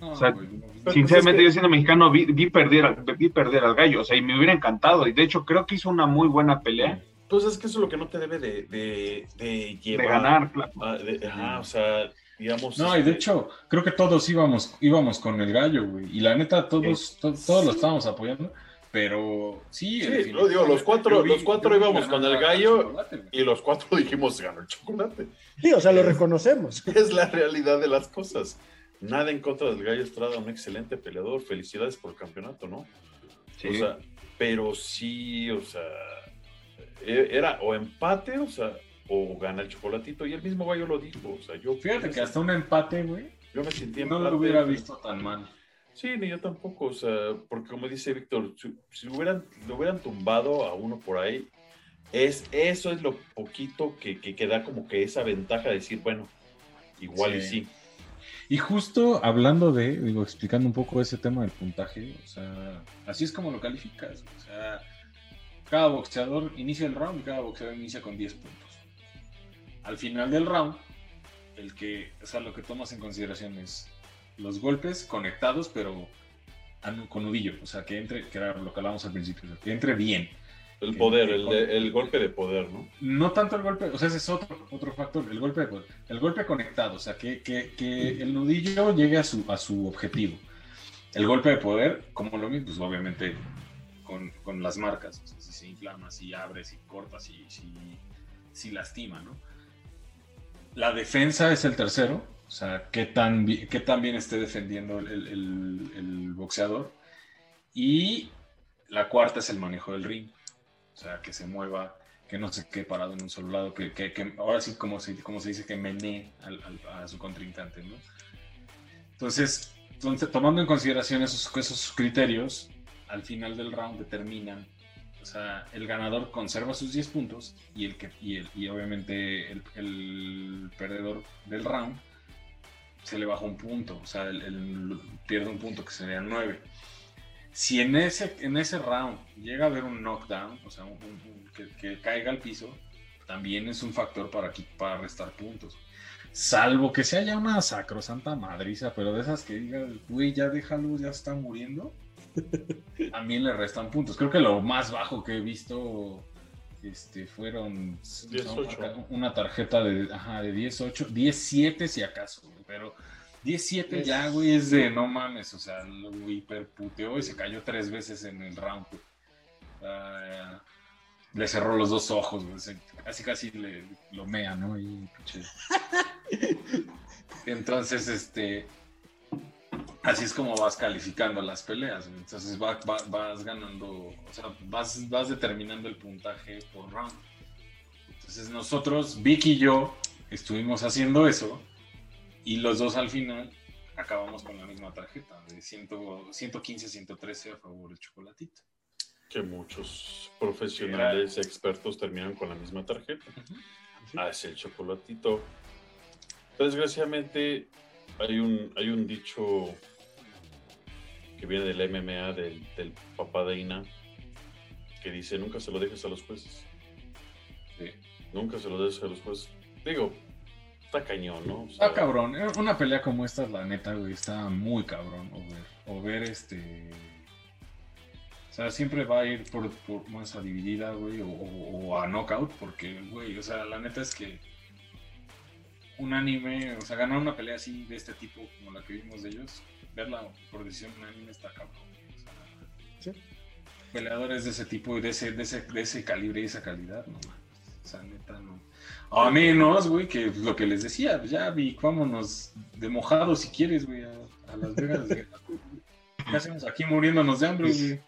No, o sea, güey, Sinceramente, pues, es que- yo siendo mexicano vi, vi perder, al- vi perder al gallo, o sea, y me hubiera encantado, y de hecho creo que hizo una muy buena pelea Pues es que eso es lo que no te debe de, de, de llevar. de ganar, claro. Ah, de- ajá, o sea, digamos. No, y de este, hecho, creo que todos íbamos, íbamos con el gallo, güey. Y la neta, todos, to- todos lo estábamos apoyando. Pero sí, Sí, lo digo, los cuatro- vi- los cuatro íbamos con el al gallo güey. Y los cuatro *laughs* dijimos, ganó el chocolate. Sí, o sea, lo reconocemos. *laughs* Es la realidad de las cosas. Nada en contra del Gallo Estrada, un excelente peleador. Felicidades por el campeonato, ¿no? Sí. O sea, pero sí, o sea, era o empate, o sea, o gana el chocolatito. Y el mismo gallo lo dijo. O sea, yo. Fíjate que hasta un empate, güey, Yo me sentí no empate. lo hubiera visto tan mal. Sí, ni yo tampoco, o sea, porque como dice Víctor, si, si hubieran, lo hubieran tumbado a uno por ahí, es, eso es lo poquito que, que, que da como que esa ventaja de decir, bueno, igual y sí. Y justo hablando de, digo, explicando un poco ese tema del puntaje, o sea, así es como lo calificas. O sea, cada boxeador inicia el round y cada boxeador inicia con 10 puntos. Al final del round, el que, o sea, lo que tomas en consideración es los golpes conectados, pero con nudillo, o sea, que entre, que era lo que hablábamos al principio, o sea, que entre bien. El poder, de- el golpe de poder, ¿no? No tanto el golpe, o sea, ese es otro, otro factor, el golpe, de poder. el golpe conectado, o sea, que, que- que el nudillo llegue a su, a su objetivo. El golpe de poder, como lo mismo, pues obviamente con, con las marcas, o sea, si se inflama, si abre, si corta, si, si, si lastima, ¿no? La defensa es el tercero, o sea, qué tan, qué tan bien esté defendiendo el- el- el boxeador. Y la cuarta es el manejo del ring, o sea, que se mueva, que no se quede parado en un solo lado, que, que- que ahora sí, como se, como se dice, que menee al- al- a su contrincante, ¿no? Entonces, entonces, tomando en consideración esos, esos criterios, al final del round determinan, o sea, el ganador conserva sus 10 puntos y, el que, y, el- y obviamente el, el perdedor del round se le baja un punto, o sea, el, pierde un punto que serían 9. Si en ese, en ese round llega a haber un knockdown, o sea, un- un- un- que, que caiga al piso, también es un factor para, qui- para restar puntos. Salvo que se haya una sacrosanta madriza, pero de esas que digas, güey, ya déjalo, ya está muriendo. También le restan puntos. Creo que lo más bajo que he visto este, fueron 18. una tarjeta de, ajá, de 18, 17 si acaso, güey, pero 17 ya, güey, es de no mames, o sea, lo hiperputeó y se cayó tres veces en el round, güey. Ah, le cerró los dos ojos, güey, se- casi casi le, lo mea, ¿no? Y. *laughs* Entonces, este, así es como vas calificando las peleas, güey. entonces va- va- vas ganando, o sea, vas, vas determinando el puntaje por round. Entonces nosotros, Vicky y yo, estuvimos haciendo eso y los dos al final acabamos con la misma tarjeta de 100 115 113 a favor del chocolatito. Que muchos profesionales expertos terminan con la misma tarjeta. Ah, es el chocolatito. Desgraciadamente, hay un, hay un dicho que viene del MMA, del, papá de Ina, que dice, nunca se lo dejes a los jueces. Sí. Nunca se lo dejes a los jueces. Digo, está cañón, ¿no? Está cabrón. eh, Una pelea como esta, la neta, güey, está muy cabrón. O ver, o ver este. O sea, siempre va a ir por, por masa dividida, güey, o a knockout, porque, güey, o sea, la neta es que un anime, o sea, ganar una pelea así de este tipo, como la que vimos de ellos, verla por decisión un anime está cabrón. Sí. Peleadores de ese tipo de ese, de ese, de ese calibre y esa calidad, no. O sea, neta, no. A menos, güey, que lo que les decía, pues ya, Vic, vámonos de mojado si quieres, güey, a, a Las Vegas. *laughs* ¿Qué hacemos aquí muriéndonos de hambre, güey?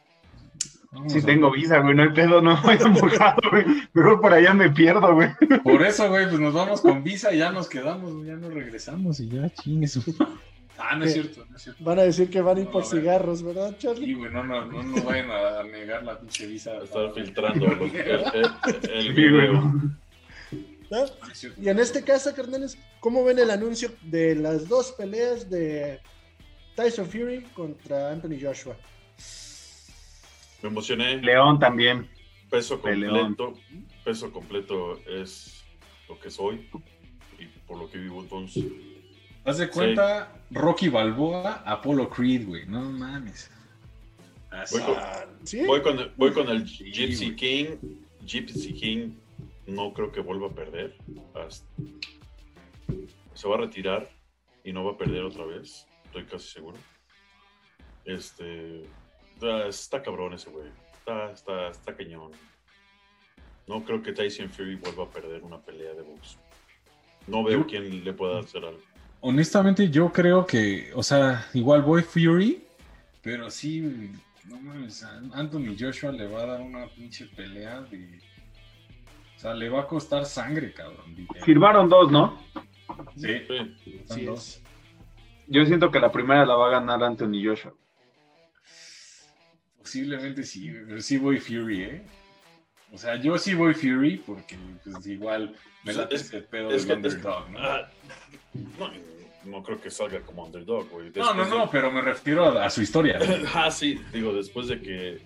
Vamos Sí tengo visa, güey, no hay pedo, no voy mojado, güey. Mejor por allá me pierdo, güey. Por eso, güey, pues nos vamos con visa y ya nos quedamos, güey, ya nos regresamos y ya, chingue su. Ah, no es cierto, no es cierto. Van a decir que van a ir No, por cigarros, ¿verdad, Sí, Charlie? güey, no, no, no nos vayan a negar la pinche visa. *laughs* Estar filtrando el, el- el Sí, video. ¿No? No. Y en este caso, carnales, ¿cómo ven el anuncio de las dos peleas de Tyson Fury contra Anthony Joshua? Me emocioné. León también. Peso completo. Peso completo es lo que soy. Y por lo que vivo entonces. Haz de cuenta, Rocky Balboa, Apollo Creed, güey, no mames. Así. Voy con- ¿Sí? Voy con, voy con el Sí, Gypsy. King. Gypsy King no creo que vuelva a perder. Hasta- Se va a retirar y no va a perder otra vez. Estoy casi seguro. Este. Está, está cabrón ese güey. Está, está, está cañón. No creo que Tyson Fury vuelva a perder una pelea de box. No veo Yo- quién le pueda hacer algo. Honestamente, yo creo que, o sea, igual voy Fury, pero sí, no mames, Anthony Joshua le va a dar una pinche pelea de. sea, le va a costar sangre, cabrón. Firmaron dos, ¿no? Sí. Sí. Sí es. Yo siento que la primera la va a ganar Anthony Joshua. Posiblemente sí, pero sí voy Fury, ¿eh? O sea, yo sí voy Fury porque pues, igual me Pues, late es- ese pedo Es del que, es- underdog, ¿no? ah, no, no creo que salga como underdog, güey. no, no, de- no, pero me refiero a, a su historia. *laughs* Ah, sí, digo, después de que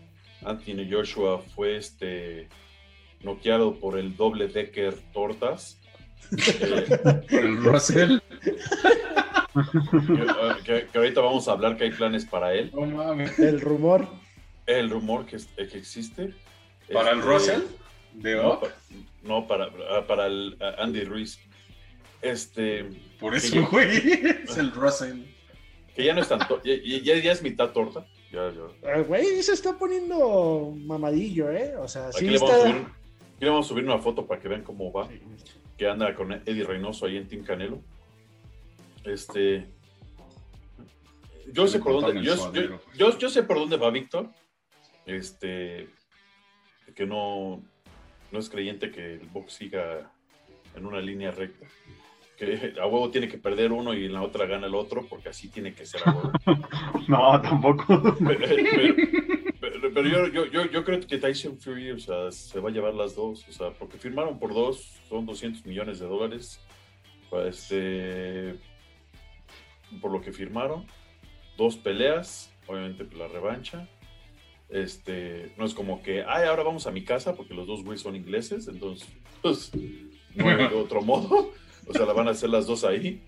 Anthony Joshua fue este noqueado por el doble decker tortas. eh, *laughs* El Russell. que, ah, que- que ahorita vamos a hablar que hay planes para él. No mames. El rumor. El rumor que, que existe. ¿Para el este, Russell? ¿De No, para, ah, para el ah, Andy Ruiz. Este, Por Sí. eso, güey. Es el Russell. que ya no es tanto, ya, ya- ya es mitad torta. Ya, ya. El güey se está poniendo mamadillo, ¿eh? O sea, Aquí, sí le vamos a está. subir, aquí le vamos a subir una foto para que vean cómo va. Que anda con Eddie Reynoso ahí en Team Canelo. Este. Yo sé por dónde. Yo, yo, yo- yo sé por dónde va Víctor. Este. Que no. No es creyente que el box siga en una línea recta. Que a huevo tiene que perder uno y en la otra gana el otro, porque así tiene que ser a huevo. *laughs* No, tampoco. Pero, pero- pero- pero yo, yo, yo, yo creo que Tyson Fury, o sea, se va a llevar las dos, o sea, porque firmaron por dos, son 200 millones de dólares, este, por lo que firmaron, dos peleas, obviamente pues, la revancha, este, no es como que, ay, ahora vamos a mi casa, porque los dos güeyes son ingleses, entonces, pues, no hay de *laughs* otro modo, o sea, la van a hacer las dos ahí,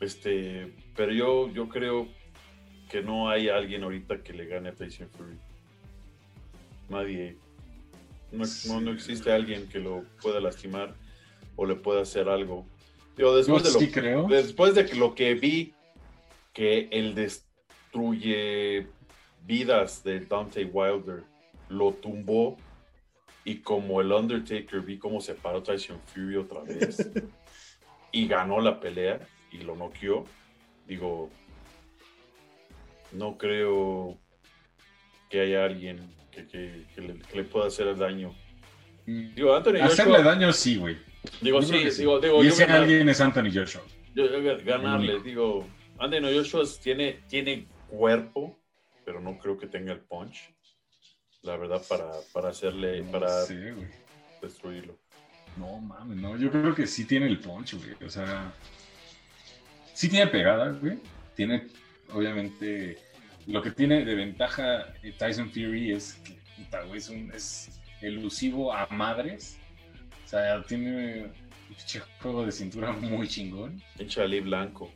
este, pero yo, yo creo que no hay alguien ahorita que le gane a Tyson Fury. Nadie. No, no, no existe alguien que lo pueda lastimar o le pueda hacer algo. Yo después de lo, sí creo. después de que lo que vi que él destruye vidas de Dante Wilder lo tumbó y como el Undertaker vi cómo se paró Tyson Fury otra vez *laughs* y ganó la pelea y lo noqueó digo no creo que haya alguien que, que- que le, que le pueda hacer el daño digo Anthony Hacerle Joshua daño, sí, güey. digo sí que sí. digo digo y ese ganar- alguien es Anthony Joshua. yo, yo ganarle, digo, Anthony Joshua tiene, tiene cuerpo, pero no creo que tenga el punch, la verdad, para, para hacerle, No para sé, destruirlo. No mames, no. Yo creo que sí tiene el punch, güey. O sea, sí tiene pegada, güey. Tiene, obviamente, lo que tiene de ventaja eh, Tyson Fury es que, puta, güey, es, un, es elusivo a madres. O sea, tiene un juego de cintura muy chingón. Pinche Ali Blanco.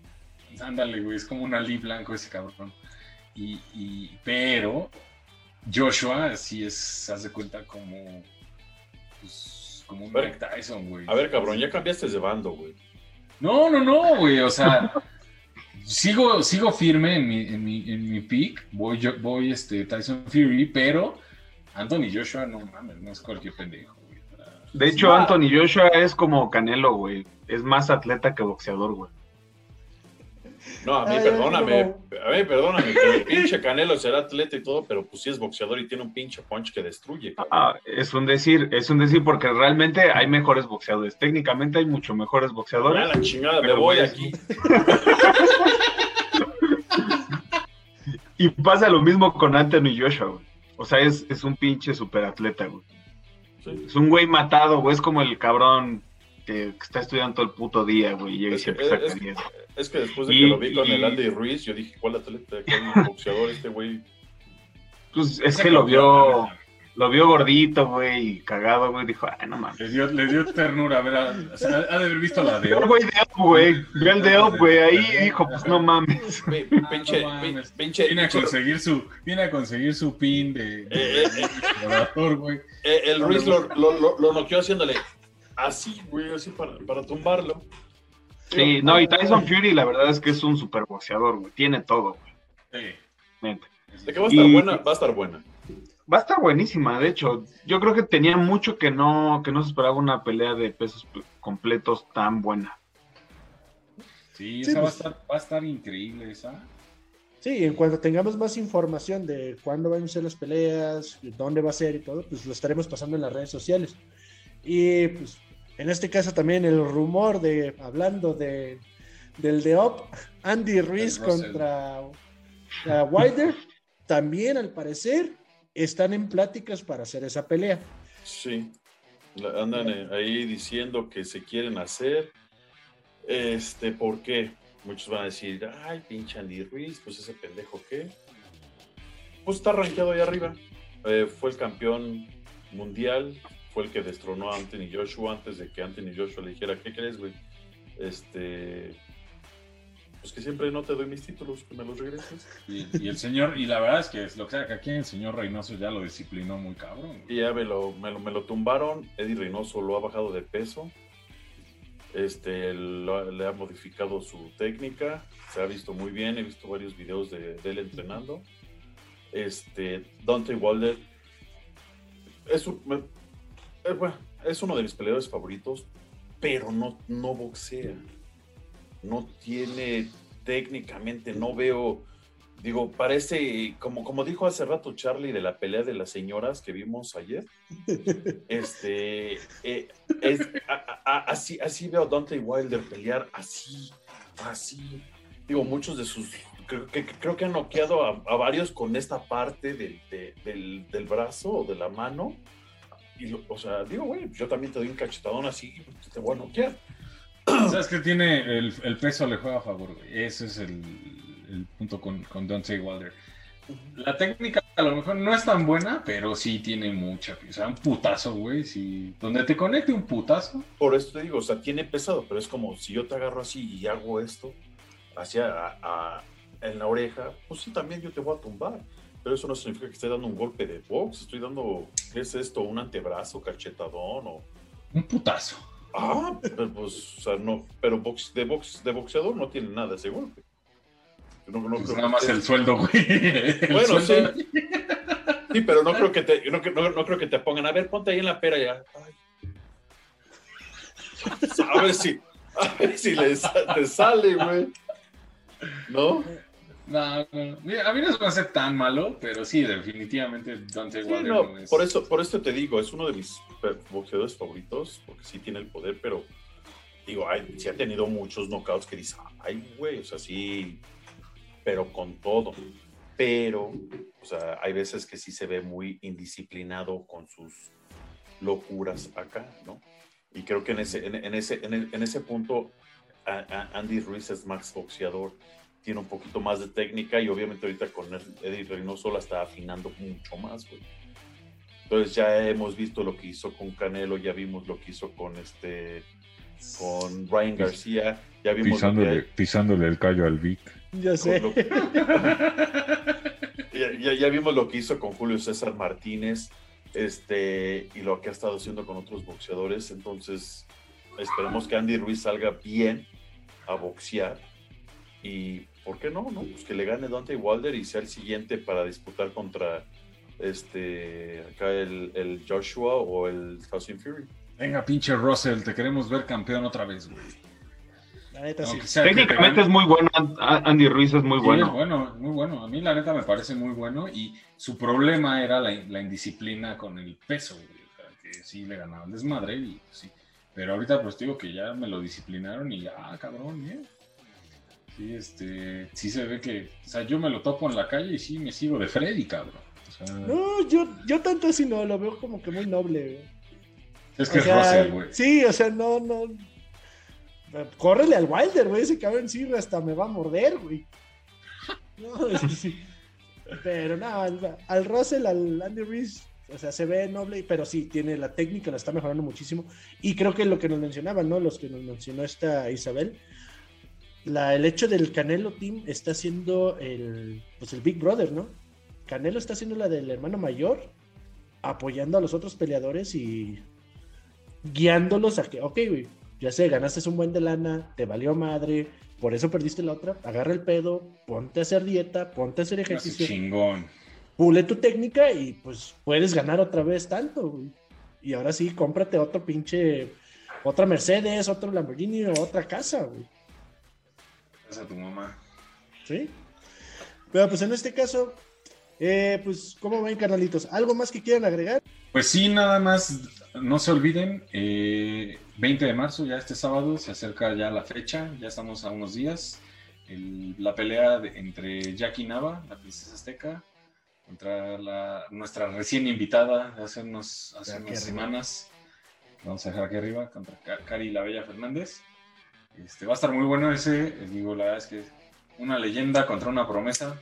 Ándale, güey, es como un Ali blanco ese cabrón. Y, y- pero Joshua sí es, haz de cuenta, como, pues, como un ver. Mike Tyson, güey. A ver, cabrón, ya cambiaste de bando, güey. No, no, no, güey, o sea, sigo, sigo firme en mi, en mi, en mi pick. Voy, yo, voy este, Tyson Fury, pero Anthony Joshua, no mames, no es cualquier pendejo, güey. para- De hecho. Anthony Joshua es como Canelo, güey. Es más atleta que boxeador, güey. No, a mí Ay, perdóname, no. a mí perdóname, que el pinche Canelo será atleta y todo, pero pues sí es boxeador y tiene un pinche punch que destruye. Ah, es un decir, es un decir porque realmente hay mejores boxeadores. Técnicamente hay mucho mejores Ya boxeadores. la chingada, me voy güey, aquí. *laughs* Y pasa lo mismo con Anthony Joshua, güey. O sea, es, es un pinche superatleta, güey. Sí. Es un güey matado, güey. Es como el cabrón que, está estudiando todo el puto día, güey. Y llega y Es que- siempre saca es- 10. Es que después de Y- que lo vi con y- el Andy Ruiz, yo dije, ¿cuál atleta? ¿Cuál boxeador este güey? Pues es que lo vio, lo vio gordito, güey, y cagado, güey. Dijo, ay, no mames. Le dio, le dio ternura, a ver, a- o sea, ha de haber visto la de güey de Up, güey. Vio el de Up, güey. Ahí dijo, pues no mames. Ah, Pinche, pinche, Viene a conseguir su, viene a conseguir su pin de, de- Eh, eh, güey. eh, el Ruiz lo, lo, lo, lo noqueó haciéndole así, güey, así para, para tumbarlo. Sí, no, y Tyson Fury, la verdad es que es un super boxeador, güey. Tiene todo, güey. Sí. neta. De que va a estar Y- buena, va a estar buena. Va a estar buenísima, de hecho. Yo creo que tenía mucho que no, que no se esperaba una pelea de pesos completos tan buena. Sí, Sí, esa va, a pues. estar, va a estar increíble esa. Sí, en cuanto tengamos más información de cuándo van a ser las peleas, dónde va a ser y todo, pues lo estaremos pasando en las redes sociales. Y pues en este caso también el rumor de, hablando de, del de Up, Andy Ruiz contra Wilder, también al parecer están en pláticas para hacer esa pelea. Sí, andan eh, ahí diciendo que se quieren hacer. Este, ¿por qué? Muchos van a decir, ay, pinche Andy Ruiz, pues ese pendejo, ¿qué? Pues está rankeado ahí arriba. Eh, fue el campeón mundial, fue el que destronó a Anthony Joshua antes de que Anthony Joshua le dijera, ¿qué crees, güey? Este, pues que siempre no te doy mis títulos, que me los regreses. Y, el señor, y la verdad es que es lo que sea que aquí el señor Reynoso ya lo disciplinó muy cabrón. Y ya me lo, me lo, tumbaron, Eddie Reynoso lo ha bajado de peso, este, le ha modificado su técnica, se ha visto muy bien, he visto varios videos de, él entrenando. Este, Dante Wilder es, eh, es uno de mis peleadores favoritos, pero no, no boxea. No tiene técnicamente, no veo, digo, parece, como, como dijo hace rato Charlie de la pelea de las señoras que vimos ayer, *laughs* este, eh, así, así veo a Dante Wilder pelear así, así. Digo, muchos de sus creo que, creo que han noqueado a, varios con esta parte del, del, del, brazo o de la mano o sea, digo, güey, yo también te doy un cachetadón así, te voy a noquear. *clears throat* ¿Sabes que tiene el, el, peso le juega a favor, güey? Ese es el, el punto con, con Dante Wilder. La técnica a lo mejor no es tan buena, pero sí tiene mucha. O sea, un putazo, güey. Si, donde te conecte un putazo. Por eso te digo, o sea, tiene pesado, pero es como si yo te agarro así y hago esto hacia en la oreja, pues sí, también yo te voy a tumbar pero eso no significa que esté dando un golpe de box. Estoy dando, ¿qué es esto? ¿Un antebrazo, cachetadón o...? Un putazo. Ah, pero pues, o sea, no, pero box, de, box, de boxeador no tiene nada ese golpe. No, no pues nada más el sueldo, güey. bueno, sí. Sí, pero no creo que te, no, no, creo que te pongan, a ver, ponte ahí en la pera ya. *laughs* A ver si, a ver si le, te sale, güey. ¿No? No, no, a mí no se me hace tan malo, pero sí, definitivamente Dante Wilder es... Por eso, por eso te digo, es uno de mis boxeadores favoritos, porque sí tiene el poder, pero digo, ay, sí ha tenido muchos knockouts que dices, ay, güey, o sea, sí, pero con todo. Pero, o sea, hay veces que sí se ve muy indisciplinado con sus locuras acá, ¿no? Y creo que en ese, en, ese, en, ese punto, Andy Ruiz es más boxeador tiene un poquito más de técnica y obviamente ahorita con Eddie Reynoso la está afinando mucho más, güey. Entonces ya hemos visto lo que hizo con Canelo, ya vimos lo que hizo con este con Ryan García, ya vimos pisándole, pisándole el callo al Vic. Ya sé. *laughs* ya, ya, vimos lo que hizo con Julio César Martínez, este, y lo que ha estado haciendo con otros boxeadores. Entonces, esperemos que Andy Ruiz salga bien a boxear y ¿por qué no? no? Pues que le gane Dante Wilder y sea el siguiente para disputar contra este acá el, Joshua o el Tyson Fury. Venga, pinche Russell, te queremos ver campeón otra vez, güey. La neta, sí. Técnicamente es muy bueno, Andy Ruiz es muy bueno. Es bueno, muy bueno. A mí la neta me parece muy bueno y su problema era la, indisciplina con el peso, güey. que sí le ganaba el desmadre y pues sí. Pero ahorita pues digo que ya me lo disciplinaron y ya, ah, cabrón, ¿eh? Sí, este, sí se ve que, o sea, yo me lo topo en la calle y sí me sigo de Freddy, cabrón. No, yo, yo tanto así no, lo veo como que muy noble, Es que es Russell, güey. Sí, o sea, no, no. Córrele al Wilder, güey. Ese cabrón sí hasta me va a morder, güey. No, *laughs* sí. Pero nada, al, al Russell, al Andy Reese, o sea, se ve noble, pero sí, tiene la técnica, la está mejorando muchísimo. Y creo que lo que nos mencionaban, ¿no? Los que nos mencionó esta Isabel, el hecho del Canelo Team está haciendo el, pues el Big Brother, ¿no? Canelo está haciendo la del hermano mayor, apoyando a los otros peleadores y guiándolos a que, ok, güey, ya sé, ganaste un buen de lana, te valió madre, por eso perdiste la otra, agarra el pedo, ponte a hacer dieta, ponte a hacer ejercicio. Chingón. Pule tu técnica y pues puedes ganar otra vez tanto, güey. Y ahora sí, cómprate otro pinche, otra Mercedes, otro Lamborghini otra casa, güey a tu mamá. Sí. Pero pues en este caso, eh, pues, ¿cómo ven, carnalitos? ¿Algo más que quieran agregar? Pues sí, nada más, no se olviden, eh, 20 de marzo, ya este sábado, se acerca ya la fecha, ya estamos a unos días. El- la pelea de- entre Jackie Nava, la princesa azteca, contra la, nuestra recién invitada de hace, unos, hace Aquí unas arriba. semanas. Vamos a dejar aquí arriba contra Ca- Cari la Bella Fernández. Este, va a estar muy bueno ese. Les digo, la verdad es que una leyenda contra una promesa.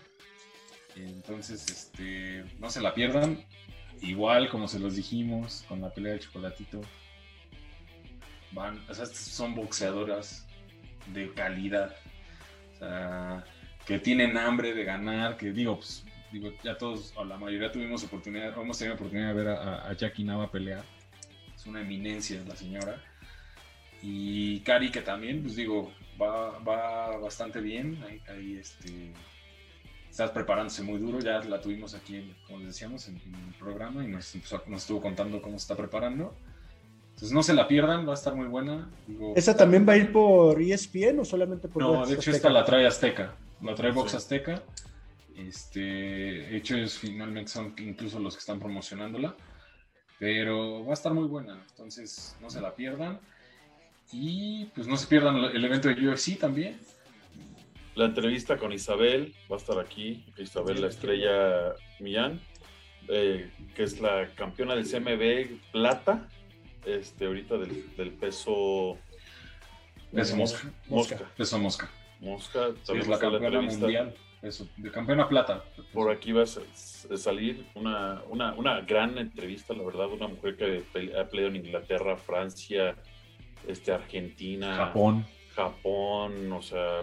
Entonces, este, no se la pierdan. Igual, como se los dijimos, con la pelea de chocolatito. Van, o sea, son boxeadoras de calidad. O sea, que tienen hambre de ganar, que digo, pues, digo, ya todos, o la mayoría tuvimos oportunidad, hemos tenido oportunidad de ver a, a Jackie Nava pelear. Es una eminencia la señora. Y Cari, que también, pues digo, va, va bastante bien. Ahí, ahí, este, estás preparándose muy duro. Ya la tuvimos aquí, en- como les decíamos, en, en el programa y nos, empezó- nos estuvo contando cómo se está preparando. Entonces no se la pierdan, va a estar muy buena. Digo, ¿Esa también va a ir por ESPN o solamente por no, Box de hecho Azteca? esta la trae Azteca, la trae Box Sí. Azteca. Este, de hecho ellos finalmente son incluso los que están promocionándola, pero va a estar muy buena, entonces no se la pierdan. Y pues no se pierdan el evento de UFC también. La entrevista con Isabel va a estar aquí. Isabel, la estrella Millán, eh, que es la campeona del CMB Plata, este, ahorita del, del peso Peso mosca. mosca. Peso mosca. Mosca. Sí, es la campeona mundial. Eso, de campeona plata. Por aquí va a sa- salir una, una, una gran entrevista, la verdad, una mujer que ha peleado en Inglaterra, Francia, este, Argentina, Japón. Japón, o sea,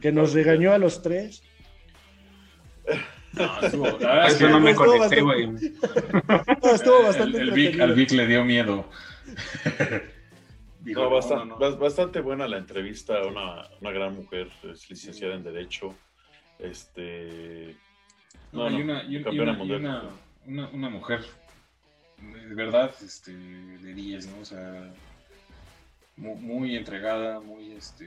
Que nos regañó a los tres. No, estuvo- la A verdad es eso que no me estuvo conecté, bastante- güey. No, estuvo bastante el, el Vic, al Vic le dio miedo. Dijo, No, no, basta- no, no. bas- bastante buena la entrevista, una, una gran mujer, es licenciada en Derecho. Este. No, No, y no, una, y un- y campeona una- y mundial. una- una- una mujer de verdad este, de 10, ¿no? O sea, mu- muy, entregada, muy este,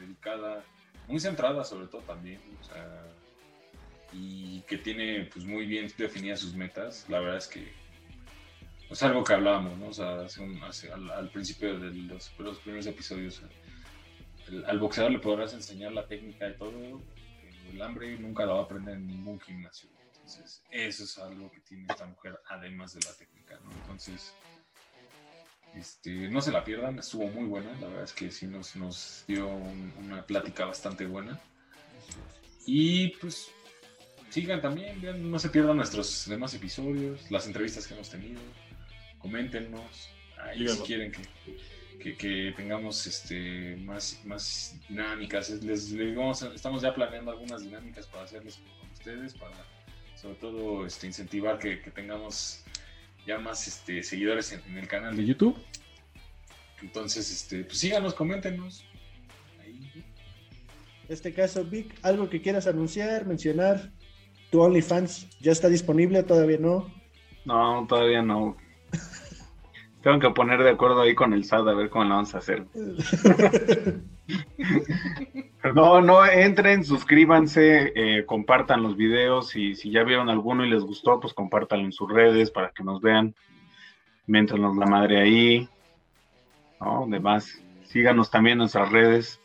dedicada, muy centrada sobre todo también, o sea, y que tiene pues muy bien definidas sus metas. La verdad es que es algo que hablábamos, ¿no? O sea, hace un- hace- al, al principio de los, los primeros episodios, al boxeador le podrás enseñar la técnica y todo, el hambre nunca la va a aprender en ningún gimnasio. Entonces, eso es algo que tiene esta mujer, además de la técnica, ¿no? Entonces, este, no se la pierdan, estuvo muy buena, la verdad es que sí nos, nos dio un- una plática bastante buena. Y pues, sigan también, vean, no se pierdan nuestros demás episodios, las entrevistas que hemos tenido, coméntenos, ahí si quieren que, que, que tengamos este, más, más dinámicas. Les, les vamos a- estamos ya planeando algunas dinámicas para hacerles con ustedes, para sobre todo este, incentivar que, que tengamos ya más este, seguidores en, en el canal de YouTube. Entonces, este, pues síganos, coméntenos. Ahí. En este caso, Vic, algo que quieras anunciar, mencionar. Tu OnlyFans ya está disponible, todavía no. No, todavía no. *laughs* Tengo que poner de acuerdo ahí con el SAT a ver cómo lo vamos a hacer. *laughs* No, no, entren, suscríbanse, eh, compartan los videos y si ya vieron alguno y les gustó, pues compártanlo en sus redes para que nos vean. Miéntranos la madre ahí. No, demás. Síganos también en nuestras redes.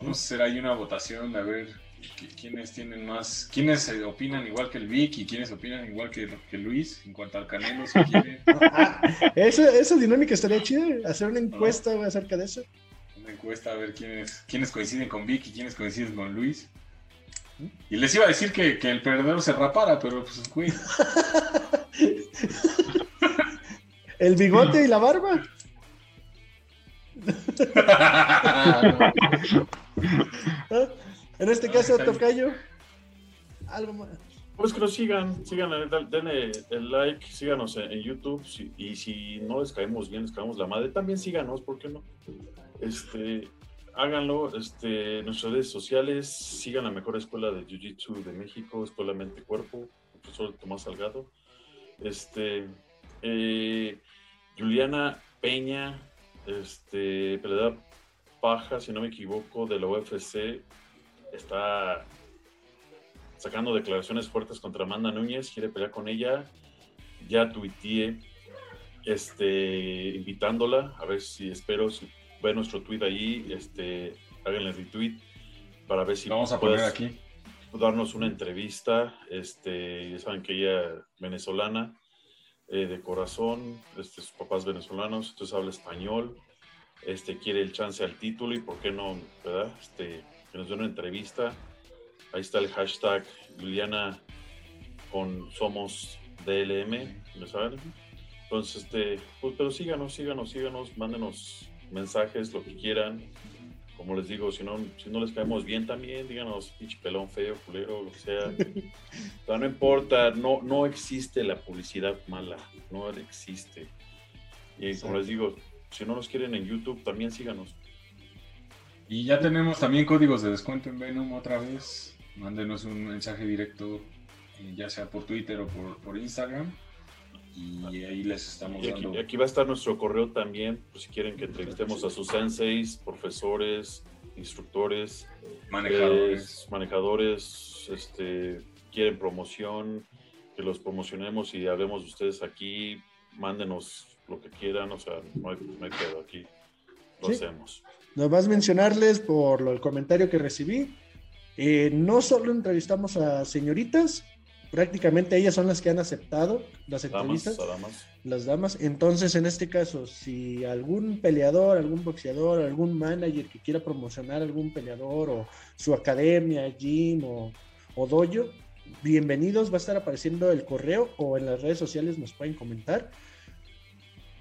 Vamos a hacer ahí una votación a ver qui- quiénes tienen más, quiénes eh, opinan igual que el Vic y quiénes opinan igual que, que Luis en cuanto al Canelo, si quieren. *laughs* Esa, esa dinámica estaría chida, hacer una encuesta acerca de eso. Encuesta a ver quiénes, quiénes coinciden con Vic y quiénes coinciden con Luis. Y les iba a decir que, que el perdedor se rapara, pero pues, güey. *laughs* El bigote y la barba. *laughs* En este caso. Tocayo. Algo más. Pues que nos sigan, sigan, denle el like, síganos en, en YouTube si- y si no les caemos bien, les caemos la madre, también síganos, ¿por qué no? Este, háganlo, este, nuestras redes sociales, sigan la mejor escuela de Jiu-Jitsu de México, Escuela Mente Cuerpo, profesor Tomás Salgado. Este, eh, Juliana Peña, este, peleadora paja, si no me equivoco, de la UFC, está sacando declaraciones fuertes contra Amanda Núñez, quiere pelear con ella. ya tuiteé este, invitándola, a ver si espero si ve nuestro tweet ahí, este, háganle retweet para ver si vamos a poner aquí darnos una entrevista, este, ya saben que ella venezolana, eh, de corazón, este, sus papás venezolanos, entonces habla español, este, quiere el chance al título y por qué no, ¿verdad? Este, que nos dé una entrevista. Ahí está el hashtag Liliana con Somos DLM, ¿no saben? Entonces, este, pues, pero síganos, síganos, síganos, mándenos mensajes, lo que quieran. Como les digo, si no, si no les caemos bien también, díganos, pinche pelón feo, culero, lo que sea. *laughs* no importa, no, no existe la publicidad mala, no existe. Y como les digo, si no nos quieren en YouTube, también síganos. Y ya tenemos también códigos de descuento en Venom otra vez. Mándenos un mensaje directo, eh, ya sea por Twitter o por, Instagram. Y ahí les estamos aquí, dando. Aquí va a estar nuestro correo también, por si quieren que entrevistemos a sus senseis, profesores, instructores, manejadores, eh, manejadores este, quieren promoción, que los promocionemos y hablemos de ustedes aquí, mándenos lo que quieran, o sea, no hay, pedo aquí, lo hacemos. Nos vas a mencionarles por el comentario que recibí. Eh, no solo entrevistamos a señoritas, prácticamente ellas son las que han aceptado las entrevistas. damas. Las damas. Entonces, en este caso, si algún peleador, algún boxeador, algún manager que quiera promocionar algún peleador o su academia, gym o, o dojo, bienvenidos. Va a estar apareciendo el correo o en las redes sociales nos pueden comentar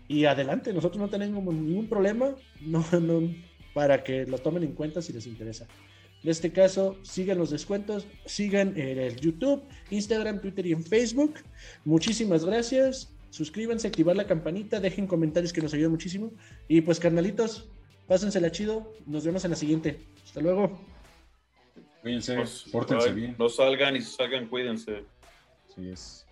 y adelante, nosotros no tenemos ningún problema *laughs* no, no, para que lo tomen en cuenta si les interesa. En este caso, sigan los descuentos, sigan en el YouTube, Instagram, Twitter y en Facebook. Muchísimas gracias. Suscríbanse, activar la campanita, dejen comentarios que nos ayudan muchísimo. Y pues, carnalitos, pásensela chido. Nos vemos en la siguiente. Hasta luego. Cuídense, pues, pórtense bien. No salgan y si salgan, cuídense. Así es.